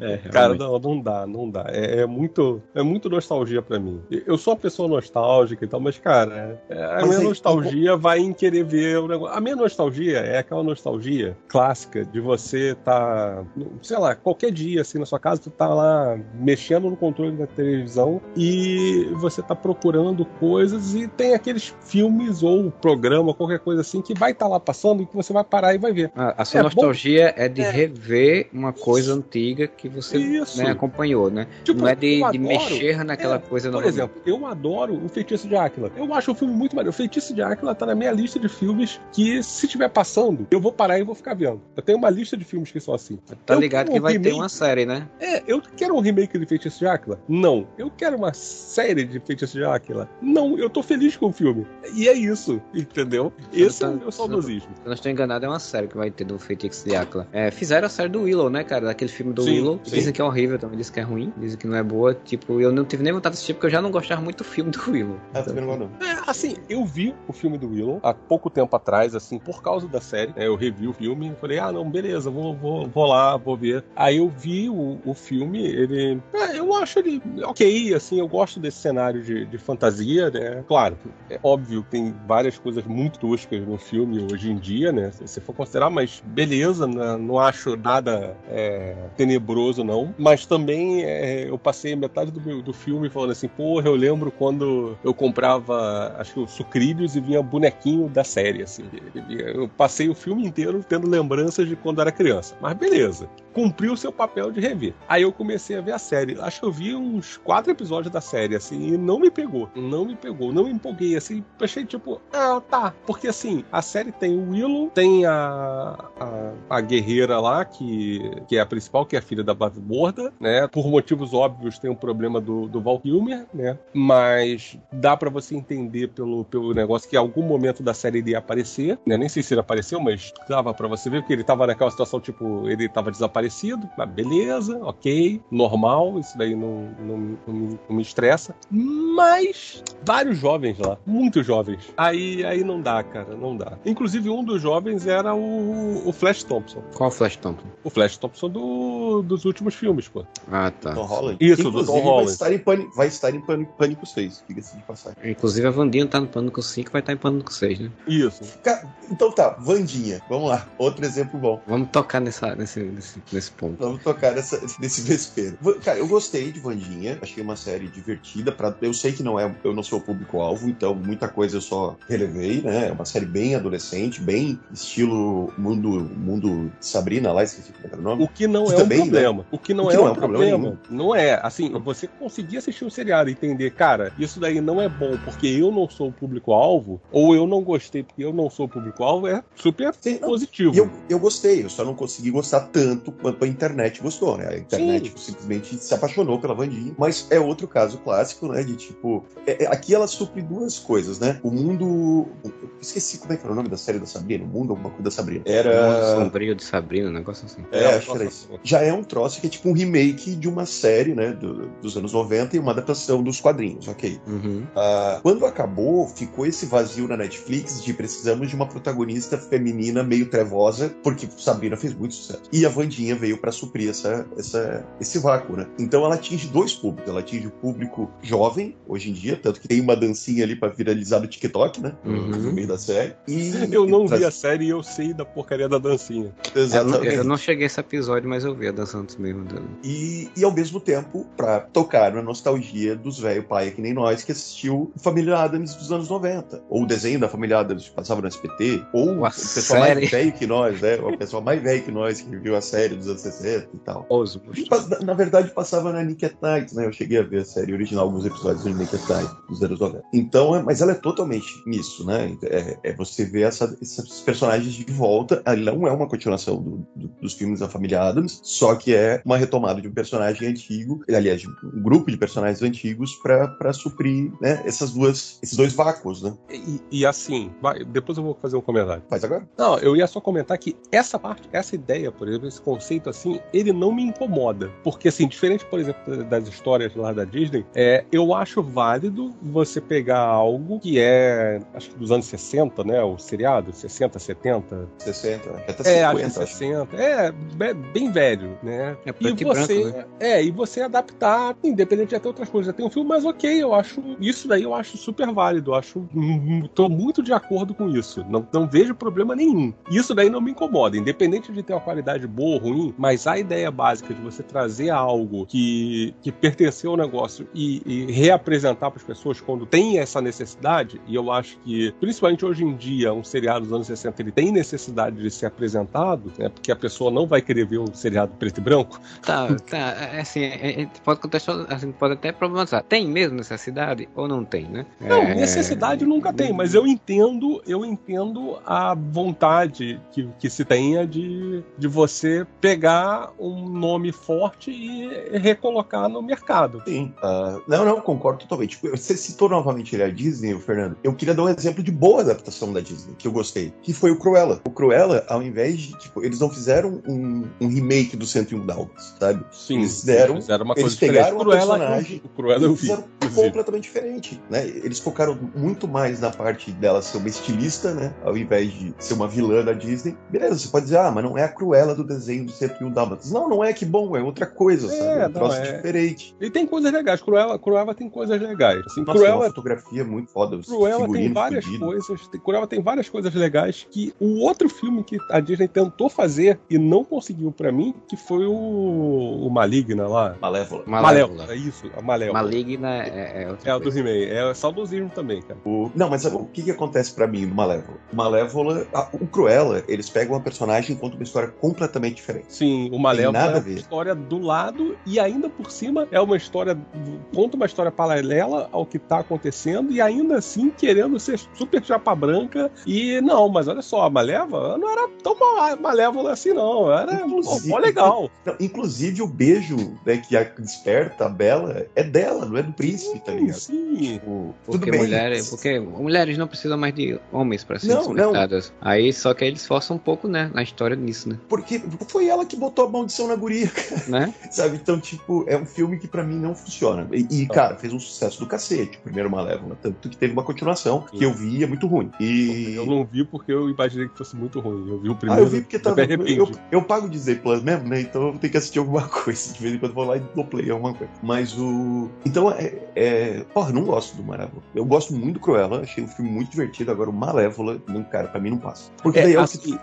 é, Cara, não, não dá, não dá. É, é, muito, é muito nostalgia para mim. Eu sou uma pessoa nostálgica e tal, mas, cara, é, a mas minha é, nostalgia eu... vai em querer ver o negócio. A minha nostalgia é aquela nostalgia clássica de você tá, sei lá, qualquer dia, assim, na sua casa, tu tá lá mexendo no controle da televisão e você tá procurando coisas e tem aqueles filmes ou programa, qualquer coisa assim, que vai estar tá lá passando e que você vai parar e vai ver. A, a sua é nostalgia bom... é de é. rever uma coisa antiga que você né, acompanhou, né? Tipo, Não é de, adoro, de mexer naquela é, coisa Por exemplo, eu adoro o Feitiço de Áquila. Eu acho o filme muito maneiro. O Feitiço de Áquila tá na minha lista de filmes que, se estiver passando, eu vou parar e vou ficar vendo. Eu tenho uma lista de filmes que são assim. Tá eu ligado que um vai remake... ter uma série, né? É, eu quero um remake de Feitiço de Áquila? Não. Eu quero uma série de Feitiço de Áquila? Não. Eu tô feliz com o filme. E é isso, entendeu? Esse é o meu saudosismo. Se eu não estou enganado, é uma série que vai ter do Feitiço de Áquila. É, fizeram a série do Willow, né, cara? Daquele filme do sim, Willow. Sim. Dizem que é horrível também, dizem que é ruim, dizem que não é boa. Tipo, eu não tive nem vontade de assistir porque eu já não gostava muito do filme do Willow. É, então, não é, assim, eu vi o filme do Willow há pouco tempo atrás, assim, por causa da série. Né, eu revi o filme e falei, ah, não, beleza, vou, vou, vou lá, vou ver. Aí eu vi o, o filme, ele. É, eu acho ele ok, assim, eu gosto desse cenário de, de fantasia, né? Claro, é óbvio que tem várias coisas muito toscas no filme hoje em dia, né? Se você for considerar, mas beleza, né? não acho nada é, tenebroso, não. Mas também é, eu passei metade do, do filme falando assim, porra, eu lembro quando eu comprava, acho que o sucrilhos e vinha bonequinho da série, assim. Eu passei o filme inteiro tendo lembranças de quando era criança. Mas beleza cumpriu o seu papel de rever. Aí eu comecei a ver a série. Acho que eu vi uns quatro episódios da série, assim, e não me pegou. Não me pegou, não me empolguei, assim. Achei tipo, ah, tá. Porque assim, a série tem o Willow, tem a, a, a guerreira lá, que, que é a principal, que é a filha da Morda, né? Por motivos óbvios, tem o um problema do, do Val Kilmer, né? Mas dá para você entender pelo, pelo negócio que em algum momento da série ele ia aparecer, né? Nem sei se ele apareceu, mas dava para você ver, porque ele tava naquela situação, tipo, ele tava desaparecido parecido, mas beleza, ok, normal, isso daí não, não, não, me, não me estressa. Mas vários jovens lá, muitos jovens. Aí, aí não dá, cara, não dá. Inclusive, um dos jovens era o, o Flash Thompson. Qual o Flash Thompson? O Flash Thompson do, dos últimos filmes, pô. Ah, tá. Tom Holland. Isso, Inclusive, do Tom Holland. Vai estar em Pânico, vai estar em Pânico, Pânico 6, diga-se de passagem. Inclusive a Vandinha tá no Pânico 5, vai estar em Pânico 6, né? Isso. Então tá, Vandinha, vamos lá, outro exemplo bom. Vamos tocar nessa, nesse, nesse, nesse ponto. Vamos tocar nessa, nesse vespeiro. Cara, eu gostei de Vandinha, achei uma série divertida. Pra, eu sei que não é, eu não sou o público-alvo, então muita coisa eu só relevei, né? É uma série bem adolescente, bem estilo mundo, mundo Sabrina lá, esqueci como era o nome. O que não Que é também, um problema. O que não O que é não um é problema problema. Não é. Assim, você conseguir assistir um seriado e entender, cara, isso daí não é bom porque eu não sou o público-alvo, ou eu não gostei porque eu não sou o público-alvo, é super Sim, positivo. Eu, eu gostei, eu só não consegui gostar tanto quanto a internet gostou, né? A internet Sim. simplesmente se apaixonou pela Vandinha. Mas é outro caso clássico, né? De tipo. é- é- aqui ela supre duas coisas, né? O mundo. Eu esqueci como é que era o nome da série da Sabrina. O mundo, alguma coisa da Sabrina. Mundo Era. Sombrio de Sabrina, um negócio assim. É, É, acho que era isso. Já é um troço que é tipo um remake de uma série, né? do- dos anos 90 e uma adaptação dos quadrinhos, ok. Uhum. Ah, quando acabou, ficou esse vazio na Netflix de precisamos de uma protagonista feminina meio trevosa, porque Sabrina fez muito sucesso. E a Vandinha veio pra suprir essa, essa, esse vácuo, né? Então ela atinge dois públicos. Ela atinge o público jovem, hoje em dia, tanto que tem uma dancinha ali pra viralizar no TikTok, né? Uhum. Meio da série. E Eu não vi a série e eu sei da porcaria da dancinha. Eu não, Exatamente. eu não cheguei a esse episódio, mas eu vi a dança antes mesmo. dela. E, e ao mesmo tempo, pra tocar na nostalgia dos velho pai que nem nós que assistiu Família Adams dos anos 90. Ou o desenho da Família Adams que passava no SPT. Ou a pessoal série. mais velho que nós, né? O pessoal mais velho que nós que viu a série dos anos 60 e tal. Osmos. Pas- na, na verdade, passava na Nick at Night, né? Eu cheguei a ver a série original, alguns episódios do Nick at Night, dos anos 90. Então, é- mas ela é totalmente nisso, né? É, é você ver essa- esses personagens de volta. Ela não é uma continuação do- do- dos filmes da família Adams, só que é uma retomada de um personagem antigo, aliás, de um grupo de personagens antigos para suprir né, essas duas, esses dois vácuos, né? E, e assim, vai- depois eu vou fazer um comentário. Faz agora? Não, eu ia só comentar que essa parte, essa ideia, por exemplo, esse conceito assim, ele não me incomoda. Porque, assim, diferente, por exemplo, das histórias lá da Disney, é, eu acho válido você pegar algo que é, acho que dos anos 60, né? O seriado, 60, 70. 60, até É, acho que 50. acho. 60. É, be- bem velho, né? É E você, branco, né? é, e você adaptar, independente de até outras coisas. Já tem um filme, mas ok, eu acho. Isso daí eu acho super válido. Eu acho. hum, Tô muito de acordo com isso. Não, não vejo problema nenhum. Isso daí não me incomoda. Independente de ter uma qualidade boa ou ruim, mas a ideia básica de você trazer algo que, que pertenceu ao negócio e, e reapresentar para as pessoas quando tem essa necessidade, e eu acho que, principalmente hoje em dia, um seriado dos anos 60 ele tem necessidade de ser apresentado, né, porque a pessoa não vai querer ver um seriado preto e branco. Tá, tá. É, assim, é- é- pode contextualizar, assim, pode até problematizar. Tem mesmo necessidade ou não tem, né? Não, É, necessidade nunca tem, mas eu entendo, eu entendo a vontade que, que se tenha de, de você pegar um nome forte e recolocar no mercado. Sim. Ah, não, não, concordo totalmente. Você citou novamente ele a Disney, o Fernando. Eu queria dar um exemplo de boa adaptação da Disney, que eu gostei, que foi o Cruella. O Cruella, ao invés de, tipo, eles não fizeram um, um remake do 101 Dálmatas, sabe? Sim, Eles fizeram- fizeram uma eles coisa diferente. pegaram a Cruella, personagem o Cruella eu E vi. fizeram inclusive. completamente diferente, né? Eles focaram muito mais na parte dela ser uma estilista, né? Ao invés de ser uma vilã da Disney. Beleza, você pode dizer, ah, mas não é a Cruella do desenho do 101 Dálmatas. Não, não é que bom, é outra coisa, É, sabe? É um troço é- diferente. E tem coisas legais. Cruella, Cruella tem coisas legais. Assim, Nossa, Cruella, fotografia muito foda, Cruella tem várias coisas. Tem- Cruella tem várias coisas legais que o outro filme que a Disney tentou fazer e não conseguiu pra mim, que foi o, o Maligna lá. Malévola. Malévola. É isso, a Malévola. Maligna é, é outra É o do coisa. He-Man. É saudosismo também, cara. O- Não, mas o que, que acontece pra mim no Malévola? Malévola, a- o Cruella, eles pegam uma personagem e contam uma história completamente diferente. Sim, o Malévola nada é a uma ver. história do lado e ainda por cima é uma história conta uma história paralela ao que tá acontecendo e ainda assim querendo ser super chapa branca e não, mas olha só, a Malévola não era tão ma- malévola assim não, era Inclusive- mó legal. Não, inclusive o beijo né, que a desperta a Bela é dela, não é do príncipe, tá ligado? Sim. Tipo, tudo Porque bem. mulheres, porque mulheres não precisam mais de homens para serem Não, não. despertadas. Aí só que eles forçam um pouco, né, na história nisso, né? Porque foi ela que botou a maldição na guria, cara. Né? [LAUGHS] Sabe? Então, tipo, é um filme que pra mim não funciona. E, e, cara, fez um sucesso do cacete, o primeiro Malévola. Tanto que teve uma continuação que eu vi é muito ruim. E... Eu não vi porque eu imaginei que fosse muito ruim. Eu vi o primeiro. Ah, eu vi porque tava. Eu, eu, pago Disney Plus mesmo, né? Então eu tenho que assistir alguma [LAUGHS] coisa. De vez em quando eu vou lá e dou play alguma coisa. Mas o. Então é. é... Porra, não gosto do Malévola. Eu gosto muito do Cruella. Achei o filme muito divertido. Agora o Malévola, não, cara, pra mim não passa. Porque é, daí é assim,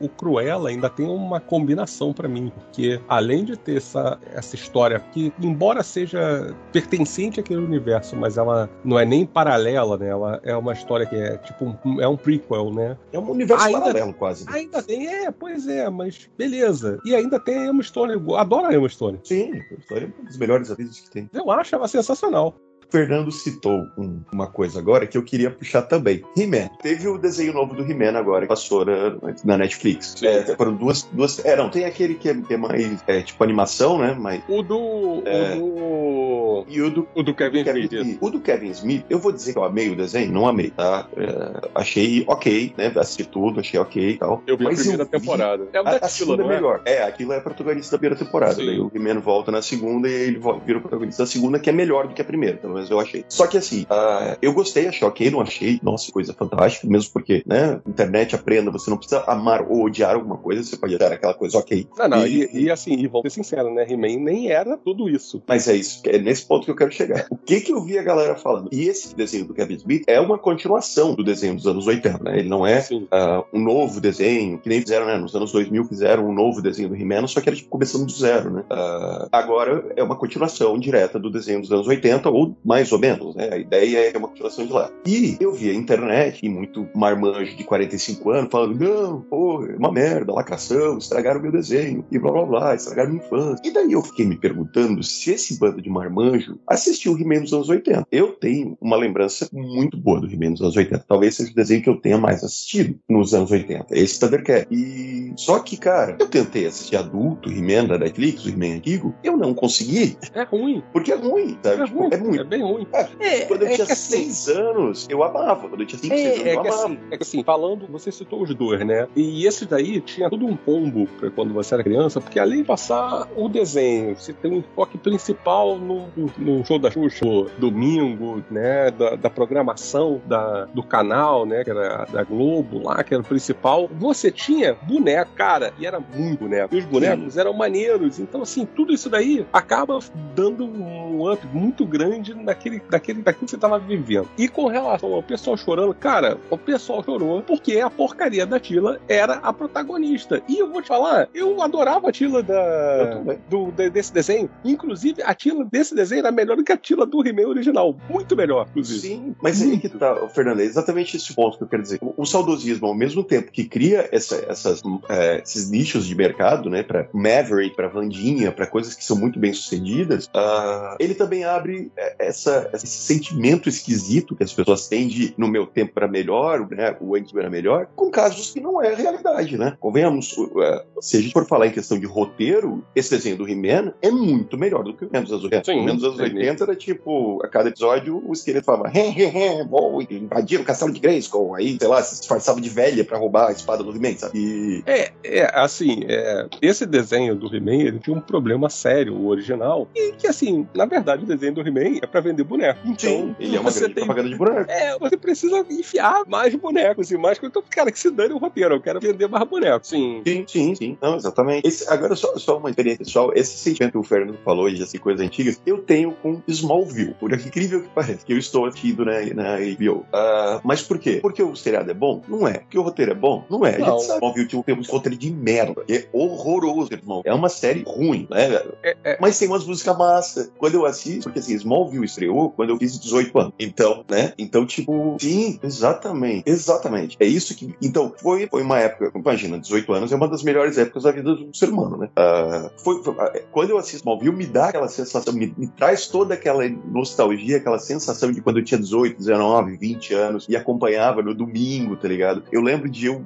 o, o Cruella ainda tem uma combinação para mim. Porque além de ter essa, essa história que, embora seja pertencente àquele universo, mas ela não é nem paralela, né? Ela é uma história que é tipo um, é um prequel, né? É um universo ainda, paralelo quase. Né? Ainda tem, é, pois é, mas beleza. E ainda tem a Emma Stone. Eu adoro a Emma Stone. Sim, a história é uma das melhores atrizes que tem. Eu acho ela sensacional. Fernando citou um, uma coisa agora que eu queria puxar também. He-Man. Teve o desenho novo do He-Man agora, que passou na, na Netflix. É, foram duas, duas. É, não, tem aquele que é, que é mais é, tipo animação, né? Mas, o do. É, o do. E o do, o do Kevin, Kevin Smith. O do Kevin Smith, eu vou dizer que eu amei o desenho, não amei, tá? É, achei ok, né? Assisti tudo, achei ok e tal. Eu vi mas a primeira temporada. É o a, a segunda é melhor. É, aquilo é protagonista da primeira temporada. Sim. Daí o He-Man volta na segunda e ele vira o protagonista da segunda, que é melhor do que a primeira, pelo menos eu achei. Só que assim, uh, eu gostei, achei ok, não achei, nossa, coisa fantástica, mesmo porque, né, internet aprenda, você não precisa amar ou odiar alguma coisa, você pode achar aquela coisa ok. Não, não, e, e, e assim, e vou ser sincero, né, He-Man nem era tudo isso. Mas é isso, é nesse ponto que eu quero chegar. O que que eu vi a galera falando? E esse desenho do Kevin Smith é uma continuação do desenho dos anos 80, né? Ele não é uh, um novo desenho, que nem fizeram, né, nos anos 2000 fizeram um novo desenho do He-Man, só que era tipo começando do zero, né? Uh, agora é uma continuação direta do desenho dos anos 80, ou mais ou menos, né? A ideia é uma continuação de lá. E eu vi a internet e muito marmanjo de 45 anos falando: não, pô, é uma merda, lacração, estragaram meu desenho, e blá blá blá, estragaram minha infância. E daí eu fiquei me perguntando se esse bando de marmanjo assistiu o He-Man nos anos 80. Eu tenho uma lembrança muito boa do He-Man nos anos 80. Talvez seja o desenho que eu tenha mais assistido nos anos 80. Esse Thundercat. E só que, cara, eu tentei assistir adulto, He-Man da Netflix, o He-Man antigo, eu não consegui. É ruim. Porque é ruim, sabe? É, tipo, ruim. é muito. É bem ruim. É, é, quando eu é tinha assim, seis anos, eu amava. Quando eu tinha cinco, é, seis anos, eu é amava. Assim, é que assim, falando, você citou os dois, né? E esse daí tinha todo um combo pra quando você era criança, porque além de passar o desenho, você tem um enfoque principal no, no show da Xuxa, no domingo, né? Da, da programação da, do canal, né? Que era da Globo lá, que era o principal. Você tinha boneco, cara, e era muito boneco. E os bonecos Sim. eram maneiros. Então, assim, tudo isso daí acaba dando um up muito grande naquele, naquele, naquilo que você tava vivendo. E com relação ao pessoal chorando, cara, o pessoal chorou porque a porcaria da Tila era a protagonista. E eu vou te falar, eu adorava a Tila da, do, de, desse desenho. Inclusive, a Tila desse desenho era melhor do que a Tila do He-Man original. Muito melhor, inclusive. Sim, mas aí que tá, Fernando, é exatamente esse ponto que eu quero dizer. O, o saudosismo, ao mesmo tempo que cria essa, essas, é, esses nichos de mercado, né, pra Maverick, pra Vandinha, pra coisas que são muito bem sucedidas, uh, ele também abre é, essa, esse sentimento esquisito que as pessoas têm de no meu tempo era melhor, né, o antes era melhor, com casos que não é realidade, né? Convenhamos, uh, se a gente for falar em questão de roteiro, esse desenho do He-Man é muito melhor do que o menos dos anos 80. Sim, o menos dos anos 80 era tipo, a cada episódio o esqueleto falava, he, he, he, bom, invadiram o castelo de Grayskull, aí, sei lá, se disfarçava de velha pra roubar a espada do He-Man, sabe? E... É, é, assim, é, esse desenho do He-Man, ele tinha um problema sério, o original, e que, assim, na verdade, o desenho do He-Man é pra vender boneco. Então, Sim, ele é uma grande tem... propaganda de boneco. É, você precisa enfiar mais bonecos e mais. Então, cara, que se dane o roteiro, eu quero vender mais bonecos. Sim. Sim, sim, sim. Não, exatamente. Esse, agora, só, só uma experiência pessoal, esse sentimento que o Fernando falou de assim, coisas antigas, eu tenho com Smallville, por incrível que pareça, que eu estou assistindo na, na HBO. Uh, mas por quê? Porque o seriado é bom? Não é. Porque o roteiro é bom? Não é. Não. A gente sabe Smallville tinha um roteiro de merda. É horroroso, irmão. É uma série ruim, né? É, é. Mas tem umas músicas massa. Quando eu assisto, porque assim, Smallville estreou quando eu fiz 18 anos. Então, né? Então, tipo, sim, exatamente. Exatamente. É isso que. Então, foi, foi uma época, imagina, 18 anos é uma das melhores épocas da vida do ser humano, né? Uh, foi, foi, quando eu assisto Smallville, me dá aquela sensação, me, me traz toda aquela nostalgia, aquela sensação de quando eu tinha 18, 19, 20 anos e acompanhava no domingo, tá ligado? Eu lembro de eu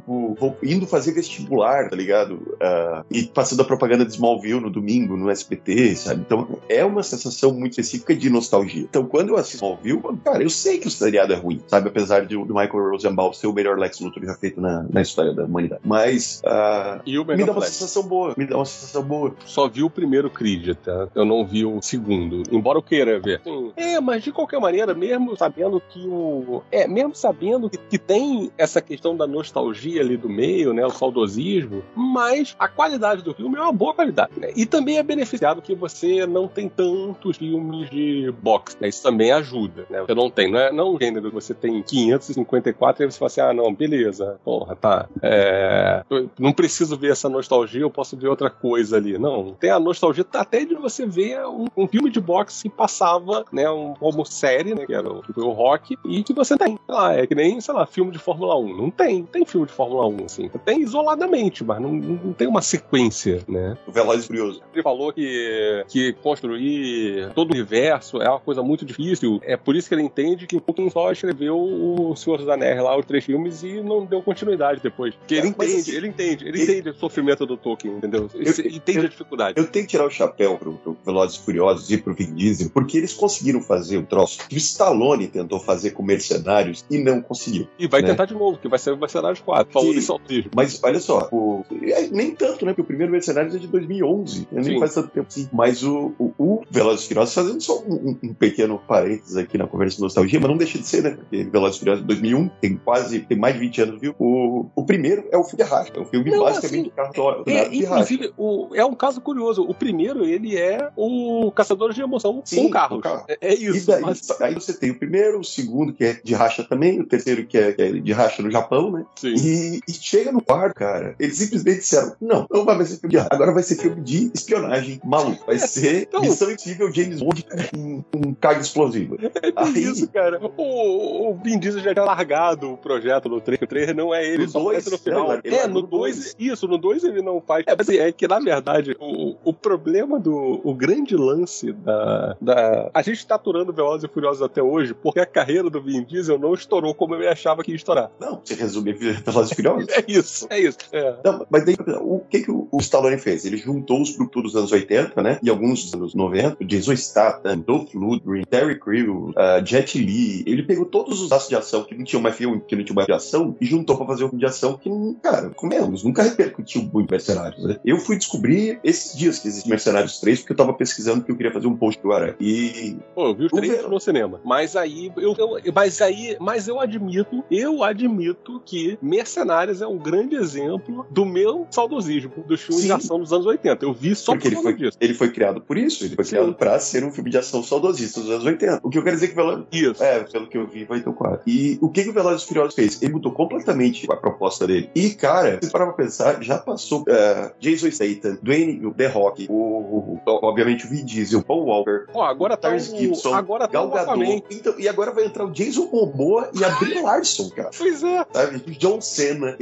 indo fazer vestibular, tá ligado? Uh, e passando a propaganda de Smallville no domingo, no SBT, sabe? Então é uma sensação muito específica de nostalgia. Então quando eu assisto Smallville, cara, eu sei que o seriado é ruim, sabe? Apesar de, do Michael Rosenbaum ser o melhor Lex Luthor já feito na, na história da humanidade. Mas uh, me dá uma sensação boa, me dá uma sensação boa. Só vi o primeiro Creed, tá? Eu não vi o segundo, embora eu queira ver. Sim. É, mas de qualquer maneira, mesmo sabendo que o... É, mesmo sabendo que, que tem essa questão da nostalgia ali do meio, né? O saudosismo, mas a qualidade do filme é uma boa qualidade, né? E também é beneficiado que você não tem tantos filmes de boxe, né? Isso também ajuda, né? Você não tem, não é, não é um gênero que você tem 554 e você fala assim, ah, não, beleza, porra, tá. É, não preciso ver essa nostalgia, eu posso ver outra coisa ali. Não, tem a nostalgia até de você ver um, um filme de boxe que passava, né, um, como série, né, que era o, o rock, e que você tem. Ah, é que nem, sei lá, filme de Fórmula 1. Não tem, tem filme de Fórmula 1, assim. Tem isoladamente, mas não, não tem uma sequência, né? Velozes Furioso. Ele falou que, que construir todo o universo é uma coisa muito difícil. É por isso que ele entende que Tolkien só escreveu o Senhor dos Anéis lá, os três filmes, e não deu continuidade depois. Porque ele é, entende, assim, ele entende, ele, ele entende o sofrimento do Tolkien, entendeu? Ele, eu, entende eu, a dificuldade. Eu tenho que tirar o chapéu pro, pro Velozes Furiosos e pro Vin Diesel, porque eles conseguiram fazer o troço que o Stallone tentou fazer com Mercenários e não conseguiu. E vai né? tentar de novo, que vai ser o Mercenários 4. Falou de saltismo. Mas olha só, o, é, nem tanto, né? Porque o primeiro Mercenários é de 2011, né? nem faz tanto tempo assim. Mas o, o, o Velozes Furiosos, fazendo só um, um, pequeno parênteses aqui na conversa de nostalgia, mas não deixa de ser, né? Porque Velozes Furiosos de 2001 tem quase, tem mais de 20 anos, viu? O, o primeiro é o filme de Racha, é um filme não, basicamente assim, carro é, Inclusive, o, é um caso curioso. O primeiro, ele é o Caçador de Emoção Sim, com carro. carro. É, é, isso. Daí, mas... Aí você tem o primeiro, o segundo, que é de racha também, o terceiro, que é, que é de racha no Japão, né? Sim. E, e, chega no quarto, cara, eles simplesmente disseram: não, não vai ser filme de racha, agora vai ser filme de espionagem maluco. Vai é, ser então... Missão Impossível James Bond com um carga explosivo. [LAUGHS] É aí... isso, cara. O, o Vin Diesel já tinha largado o projeto no 3, o 3 não é ele, no só dois, no final. É, é no 2, isso, no 2 ele não faz. É, assim, é que, na verdade, o, o problema do. O grande lance da. da a gente tá aturando Velozes e Furiosos até hoje porque a carreira do Vin Diesel não estourou como eu achava que ia estourar. Não, você resume [LAUGHS] Velozes e Furiosos? [LAUGHS] é isso, é isso. É. Não, mas daí, o que, que o, o Stallone fez? Ele juntou os grupos dos anos 80, né? E alguns dos anos 90, Jason Statham, Dolph Lundgren, Terry Crew, uh, Jet Li. Ele pegou todos os aços de ação que não tinham mais filme, que não tinha mais de ação, e juntou pra fazer um filme de ação que, cara, comemos, nunca repercutiu muito Mercenários, né? Eu fui descobrir esses dias que existe Mercenários 3, porque eu tava pesquisando que eu queria fazer um post do Aranha. E. Pô, eu vi o 3 no cinema. Mas aí, eu, eu, mas aí, mas eu admito, eu admito que Mercenários é um grande exemplo do meu saudosismo dos filmes Sim. de ação dos anos 80. Eu vi só porque por ele foi, disso. Ele foi criado por isso, ele foi Sim. criado pra ser um filme de ação saudosista dos anos 80. O que eu quero dizer que o Velozes... Isso. É, pelo que eu vi, vai ter quatro. E o que, que o Velozes Furiosos fez? Ele mudou completamente a proposta dele. E, cara, se parar pra pensar, já passou uh, Jason Statham, Dwayne, o The Rock, o, o, obviamente o Vin Diesel, Paul Walker, Pô, agora tá Tars Gibson, agora tá Gal Gadot. Então, e agora vai entrar o Jason Momoa e a Brie Larson, cara. Pois é. Sabe? John Cena.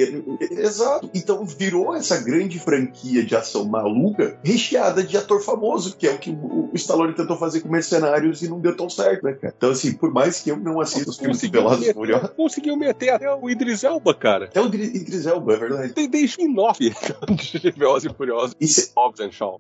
Exato. Então virou essa grande franquia de ação maluca recheada de ator famoso, que é o que o Stallone tentou fazer com Mercenários e não deu tão certo, né, cara? Então, assim, por mais que eu não assista os filmes de Velozes Furiosos... Conseguiu meter até o Idris Elba, cara. Até o Idris Elba, é verdade. Tem desde spin-off [LAUGHS] de Velozes e Furiosos. E, se...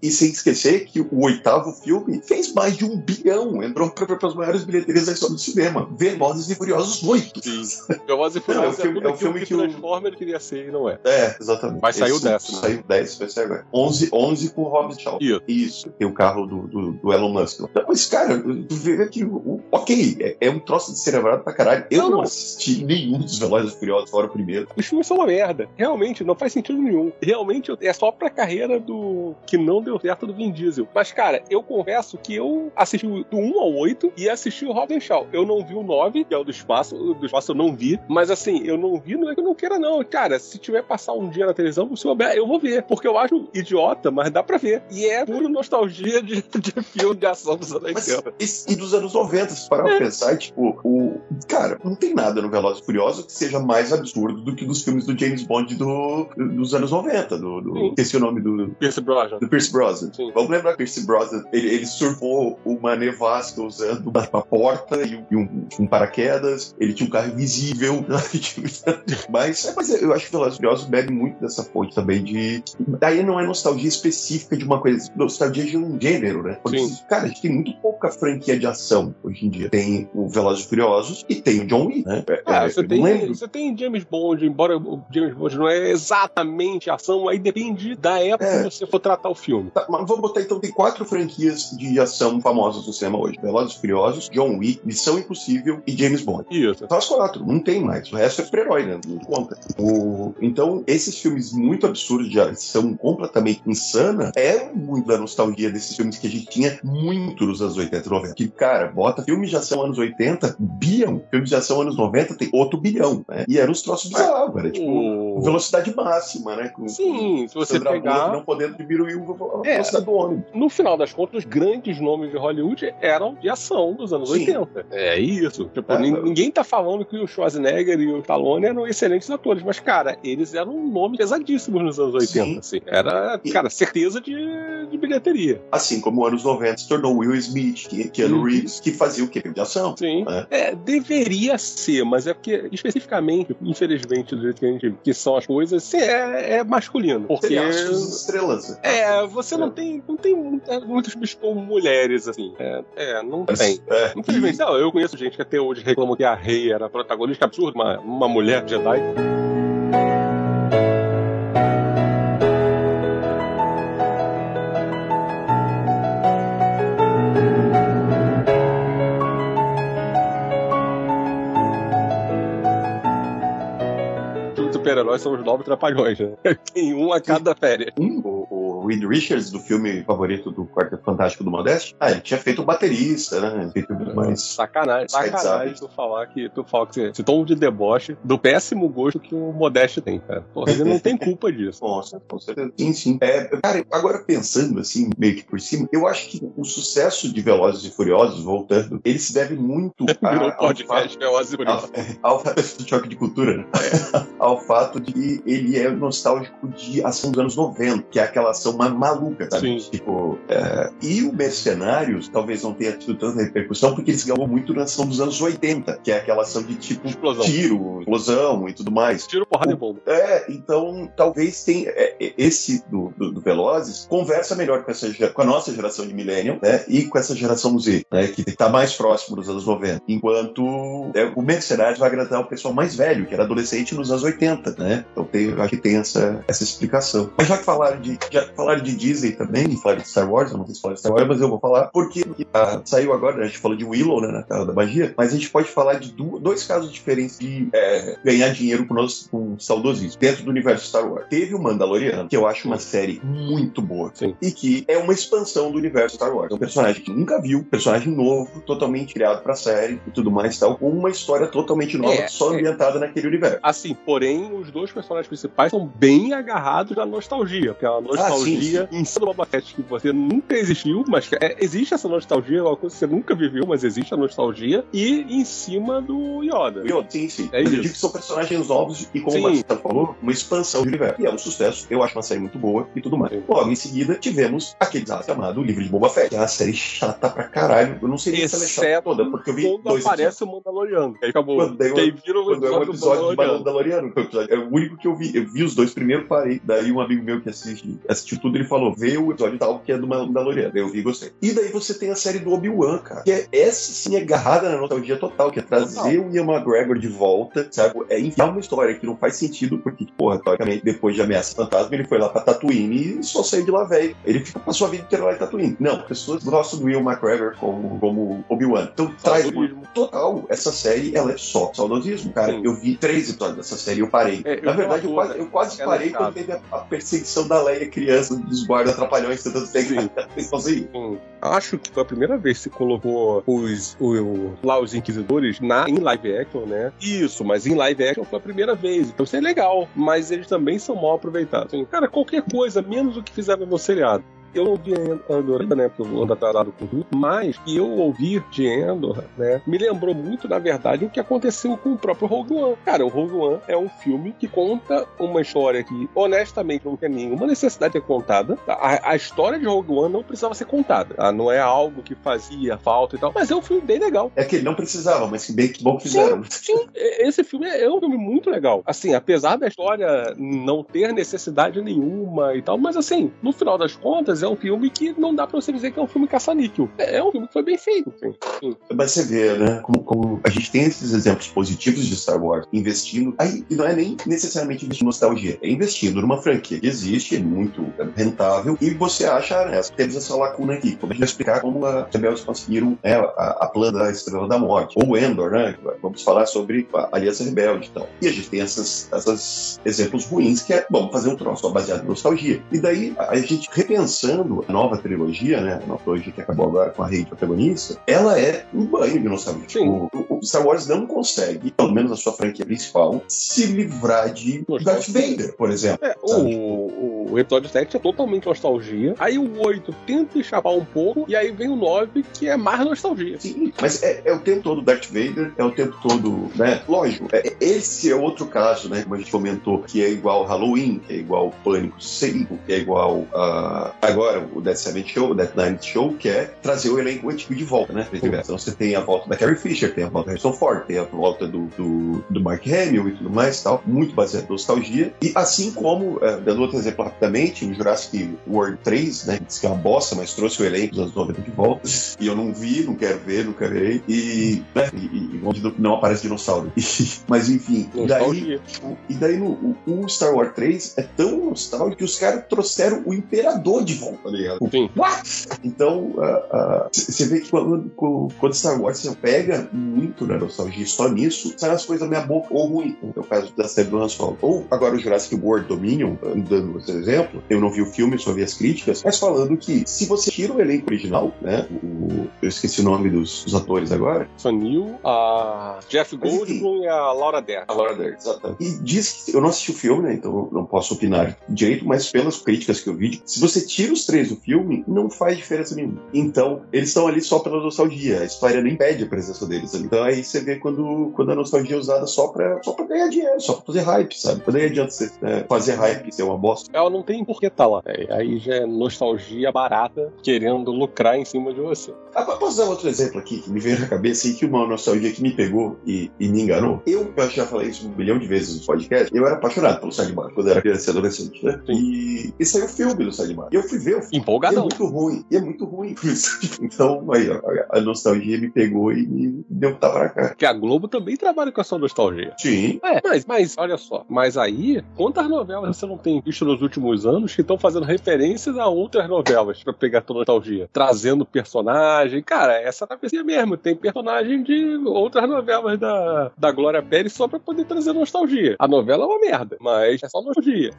e sem esquecer que o oitavo filme fez mais de um bilhão, entrou para as maiores bilheterias da história do cinema. Velozes e Furiosos 8. Sim. Velozes e [LAUGHS] Furiosos não, é, um filme, é, um filme que, que o Transformer queria ser e não é. É, exatamente. Mas saiu 10, né? Saiu 10, vai sair agora. 11, 11 com o Hobbs Shaw. Isso. Isso. Tem o carro do, do, do Elon Musk. Então, mas, cara, tu vê que, ok, é, é, um troço de cerebrado pra caralho. Eu não, não assisti nenhum dos Velozes Furiosos, fora o primeiro. Os filmes são uma merda. Realmente, não faz sentido nenhum. Realmente, é só pra carreira do... que não deu certo do Vin Diesel. Mas, cara, eu confesso que eu assisti do 1 ao 8 e assisti o Robin Shaw. Eu não vi o 9, que é o do espaço. O do espaço eu não vi. Mas, assim, eu não vi, não é que eu não queira, não. Cara, se tiver passar um dia na televisão, souber, eu vou ver. Porque eu acho idiota, mas dá pra ver. E é puro nostalgia de, de filme de ação dos anos 80. E, dos anos 90, se parar é. pra pensar, tipo, o. Cara, não tem nada no Velozes e Furiosos que seja mais absurdo do que dos filmes do James Bond do, dos anos 90. Do, do, esqueci o nome do. Pierce Brosnan. Do Pierce Brosnan. Sim. Vamos lembrar que Pierce Brosnan, ele, ele, sur, observou uma nevasca usando uma, uma porta e, um, e um, um, paraquedas. Ele tinha um carro invisível. [LAUGHS] mas, mas eu acho que Velozes Furiosos bebe muito dessa fonte também de... Daí não é nostalgia específica de uma coisa, nostalgia de um gênero, né? Porque, Sim. cara, a gente tem muito pouca franquia de ação hoje em dia. Tem o Velozes Furiosos e tem o John Wick, né? Ah, é, você, tem, você tem James Bond, embora o James Bond não é exatamente ação, aí depende da época é. que você for tratar o filme. Tá, mas vamos botar então, tem quatro franquias de ação famosas no cinema hoje: Velozes Furiosos, John Wick, Missão Impossível e James Bond. Isso. São as quatro, não tem mais. O resto é super-herói, né? Não conta. O... Então, esses filmes muito absurdos de ação completamente insana é muito da nostalgia desses filmes que a gente tinha muito nos anos 80 e 90. Que, cara, bota filmes de ação anos 80, bilhão. Filmes de ação anos 90 tem outro bilhão, né? E eram os troços bizarros, era tipo o... velocidade máxima, né? Com, Sim, se você pegar... não podendo diminuir a é, velocidade do ônibus. No final das contas, os grandes nomes de Hollywood eram de ação dos anos Sim. 80. É isso. Tipo, é, ninguém tá falando que o Schwarzenegger e o Stallone eram excelentes atores, mas, cara, eles eram nomes pesadíssimos nos anos 80. Assim. Era, cara, certeza de, de bilheteria. Assim como anos 90 se tornou Will Smith, Keanu Reeves, que fazia o quê? De ação. Sim. É. é. deveria ser, mas é porque, especificamente, infelizmente, do jeito que, a gente, que são as coisas, é, é masculino. Porque. estrelas. É, você é. não tem, não tem muitos bichos como mulheres, assim. É, é não tem. É. Infelizmente, não, eu conheço gente que até hoje reclama que a Rei era protagonista, absurdo, uma, uma mulher Jedi. Super-heróis são os novos trapalhões, né? [LAUGHS] Tem um a cada férias. Um, o, o Reed Richards, do filme favorito do Quarteto Fantástico do Modeste, ah, ele tinha feito o baterista, né? Feito mais. Sacanagem, sacanagem tu falar que tu fala que esse tom de deboche do péssimo gosto que o Modeste tem, cara. Porra, ele não tem culpa disso. [LAUGHS] Nossa, com certeza. Sim, sim. É, cara, agora pensando assim, meio que por cima, eu acho que o sucesso de Velozes e Furiosos, voltando, ele se deve muito a, [LAUGHS] Virou podcast fato, Velozes e Furiosos. [LAUGHS] Ao, ao, ao choque de cultura, né? É. ao fato de ele é nostálgico de ação dos anos 90, que é aquela ação maluca, sabe? Sim. Tipo, é... e o Mercenários talvez não tenha tido tanta repercussão porque eles ganhou muito na ação dos anos 80, que é aquela ação de tipo explosão. tiro, explosão e tudo mais. Tiro, porrada o... e bomba. É, então talvez tenha é, é, esse do, do, do, Velozes conversa melhor com, essa, com a nossa geração de Millennium, né? E com essa geração Z, né? Que está mais próximo dos anos 90. Enquanto é, o Mercenários vai agradar o pessoal mais velho, que era adolescente nos anos 80, né? Então tem, acho que tem essa, essa explicação. Mas já que falaram de, já falaram de Disney também, falaram de Star Wars, eu não sei se falaram de Star Wars, mas eu vou falar, porque ah, saiu agora, a gente falou de Willow, né, na tela da magia, mas a gente pode falar de dois casos diferentes de é, ganhar dinheiro com, nosso, com saudosismo dentro do universo Star Wars. Teve o Mandaloriano, que eu acho uma série muito boa, Sim. e que é uma expansão do universo Star Wars. É um personagem que nunca viu, personagem novo, totalmente criado pra série e tudo mais tal, com uma história totalmente nova, é, só é. ambientada naquele universo. Assim, porém, os dois personagens principais são bem agarrados na nostalgia, porque é uma nostalgia sim. em cima do Boba Fett que você nunca existiu, mas é, existe essa nostalgia, é uma coisa que você nunca viveu, mas existe a nostalgia, e em cima do Yoda. Yoda, sim, sim. É mas eu digo que são personagens novos e, como sim. o Batista falou, uma expansão do universo. E é um sucesso, eu acho uma série muito boa e tudo mais. Sim. Logo em seguida, tivemos aquele desastre chamado Livro de Boba Fett, que é uma série chata pra caralho. Eu não sei se ela é chata toda, porque eu vi quando dois aparece episódios. o Mandaloriano. Aí acabou. Quando, aí, quando é um episódio de Mandaloriano. É o único que eu vi. Eu vi os dois primeiro, parei. Daí um amigo meu que assiste, assistiu tudo, ele falou: vê o episódio tal que é do Mandaloriano. Eu vi e gostei. E daí você tem a série do Obi-Wan, cara. Que é, essa sim é agarrada na nostalgia total, que é trazer total. o Ian McGregor de volta, sabe? É enviar uma história que não faz sentido, porque, porra, teoricamente, depois de Ameaça Fantasma, ele foi lá pra Tatooine e só saiu de lá, velho. Ele fica passou a vida inteira lá em Tatooine. Não, pessoas gostam do Ian McGregor como, como Obi-Wan. Então traz total. Essa série, ela é só saudosismo, cara. Sim. Eu vi três episódios dessa série e eu parei. É, eu na verdade, eu quase, eu quase parei quando teve a, a, perseguição da Leia criança dos guardas atrapalhões tentando pegar. [LAUGHS] Sim. Acho que foi a primeira vez que se colocou os, o, lá os inquisidores na, em live action, né? Isso, mas em live action foi a primeira vez. Então isso é legal. Mas eles também são mal aproveitados. Cara, qualquer coisa, menos o que fizeram no seriado. Eu não vi Andor ainda, né? Porque eu ando atrasado com tudo, mas que eu ouvi de Endor, né? Me lembrou muito, na verdade, o que aconteceu com o próprio Rogue One. Cara, o Rogue One é um filme que conta uma história que, honestamente, não tem nenhuma necessidade de ser contada. A, a história de Rogue One não precisava ser contada. Tá? Não é algo que fazia falta e tal, mas é um filme bem legal. É que ele não precisava, mas que bem que bom que fizeram. Sim, sim. Esse filme é um filme muito legal. Assim, apesar da história não ter necessidade nenhuma e tal, mas assim, no final das contas, é um filme que não dá pra você dizer que é um filme caça-níquel. É, é um filme que foi bem feito. Sim. Mas você vê, né? Como, como, a gente tem esses exemplos positivos de Star Wars investindo. Aí, e não é nem necessariamente investir em nostalgia, é investindo numa franquia que existe, é muito rentável, e você acha, né? Temos essa lacuna aqui. Como a gente vai explicar como a rebeldes conseguiram né, a, a plana da Estrela da Morte, ou Endor, né? Vamos falar sobre a Aliança Rebelde e tal. E a gente tem esses essas exemplos ruins que é, bom, fazer um troço baseado em nostalgia. E daí, a gente a nova trilogia, né? A nova trilogia que acabou agora com a rei protagonista, ela é um banho de nostalgia. O, o, Star Wars não consegue, pelo menos a sua franquia principal, se livrar de Darth Vader, por exemplo. É, o, o, episódio 7 é totalmente nostalgia. Aí o 8 tenta escapar um pouco, e aí vem o 9, que é mais nostalgia. Sim, mas é, é o tempo todo Darth Vader, é o tempo todo, né? Lógico, é, esse é outro caso, né? Como a gente comentou, que é igual Halloween, que é igual Pânico 5, que é igual uh, agora o Death Seven Show, o Night Show, que é trazer o elenco antigo de volta, né? Então você tem a volta da Carrie Fisher, tem a volta do Harrison Ford, tem a volta do, do, do Mark Hamill e tudo mais tal, muito baseado em nostalgia. E assim como, uh, dando outro exemplo rapidamente, o Jurassic World 3, né? Diz que é uma bosta, mas trouxe o elenco dos anos 90 de volta. E eu não vi, não quero ver, nunca verei. E, né? e, e não aparece dinossauro. [LAUGHS] mas enfim, daí, e daí no, o, o, Star Wars 3 é tão nostálgico que os caras trouxeram o Imperador de volta, tá ligado? Sim. What? Então, você uh, uh, vê que quando, quando Star Wars você pega muito na nostalgia só nisso, sai as coisas da minha boca ou ruim, como é o caso da série do Han Solo. Ou agora o Jurassic World Dominion, dando você exemplo, eu não vi o filme, só vi as críticas, mas falando que se você tira o elenco original, né, o, eu esqueci o nome dos, dos atores agora. Sonil, a Jeff Goldblum e a Laura Dern. A Laura Dern, exatamente. E diz que, eu não assisti o filme, né, então não posso opinar direito, mas pelas críticas que eu vi, se você tira os três do filme, não faz diferença nenhuma. Então, eles estão ali só pela nostalgia, a história não impede a presença deles ali. Então aí você vê quando, quando a nostalgia é usada só pra, só pra ganhar dinheiro, só pra fazer hype, sabe? Aí adianta você é, fazer hype ser uma bosta. Ela não tem por que tá lá. É, aí já é nostalgia barata querendo lucrar em cima de você. Ah, posso dar outro exemplo aqui que me veio na cabeça e que uma nostalgia que me pegou e, e me enganou? Eu, eu já falei isso um milhão de vezes no podcast, eu era apaixonado pelo Sidebar quando era criança e adolescente, né? E, e saiu o filme do Sidebar. E eu fui ver o filme. Empolgadão. E é muito ruim. E é muito ruim. [LAUGHS] então, aí, ó, a nostalgia me pegou e me deu um tapa pra cá. Que a Globo também trabalha com essa nostalgia. Sim. É, mas, mas olha só. Mas aí, quantas novelas você não tem visto nos últimos anos que estão fazendo referências a outras novelas pra pegar tua nostalgia? Trazendo personagem. Cara, essa travessia mesmo. Tem personagem de outras novelas da, da Glória Pérez só pra poder trazer nostalgia. A novela é uma merda, mas é só nostalgia.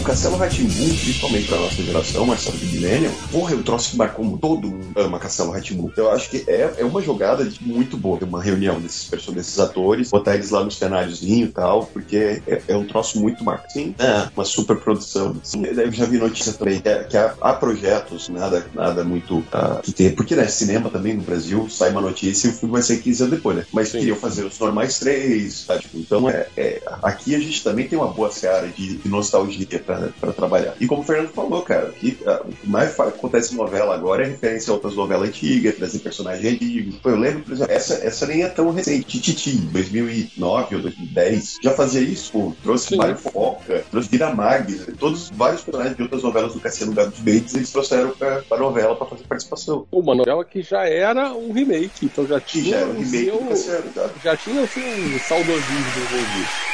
O Castelo Ratimbun, principalmente pra nossa geração, sabe de Millennium, porra, é um troço que marcou muito. Todo mundo ama Castelo Ratimbun. Eu acho que é, é uma jogada de, muito boa, uma reunião desses personagens, desses atores, botar eles lá no cenáriozinho e tal, porque é, é um troço muito marcado. Sim, é uma super produção. Sim, eu já vi notícia também que, é, que há, há, projetos, nada, nada muito uh, que tem, porque né, cinema também no Brasil sai uma notícia e o filme vai ser 15 anos depois, né? Mas Sim. queriam fazer os normais três, tá? Tipo, então é, é, aqui a gente também tem uma boa seara de, de nostalgia para trabalhar. E como o Fernando falou, cara, que, o que mais acontece em novela agora é referência a outras novelas antigas, trazer personagens antigos. Eu lembro, por exemplo, essa, essa nem é tão recente. Tititi, 2009 ou 2010, já fazia isso, pô, trouxe. Mário Foca, trouxe Vira Mags, todos vários personagens de outras novelas do Cassiano Gabos Bates, eles trouxeram pra, pra novela pra fazer participação. Uma novela que já era um remake, então já tinha. já era um remake seu, Cassiano, tá? Já tinha o seu saudosismo envolvido.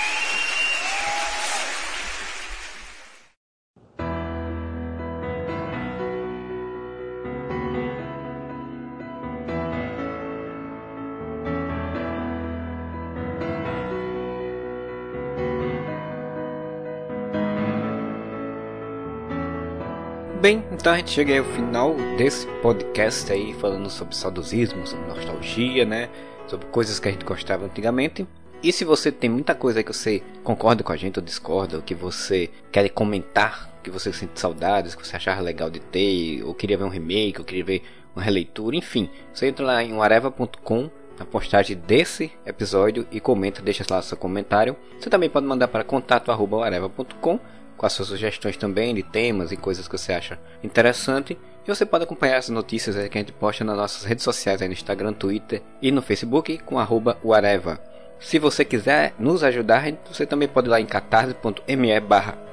Então a gente chega aí ao final desse podcast aí falando sobre saudosismo, sobre nostalgia, né? Sobre coisas que a gente gostava antigamente. E se você tem muita coisa aí que você concorda com a gente ou discorda, ou que você quer comentar, que você sente saudades, que você achava legal de ter, ou queria ver um remake, ou queria ver uma releitura, enfim, você entra lá em areva.com na postagem desse episódio e comenta, deixa lá seu comentário. Você também pode mandar para contato@areva.com com as suas sugestões também de temas e coisas que você acha interessante. E você pode acompanhar as notícias que a gente posta nas nossas redes sociais no Instagram, Twitter e no Facebook com arroba Areva. Se você quiser nos ajudar, você também pode ir lá em catarse.me barra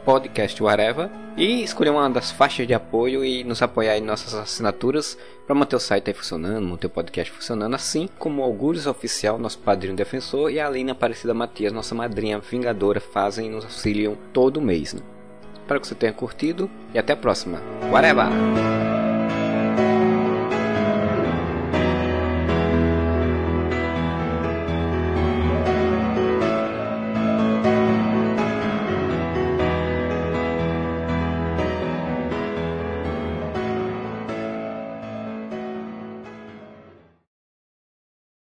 e escolher uma das faixas de apoio e nos apoiar em nossas assinaturas para manter o site aí funcionando, manter o podcast funcionando, assim como o Algures Oficial, nosso padrinho defensor, e a Alina Aparecida Matias, nossa madrinha vingadora, fazem e nos auxiliam todo mês. Né? Espero que você tenha curtido e até a próxima. Whatever!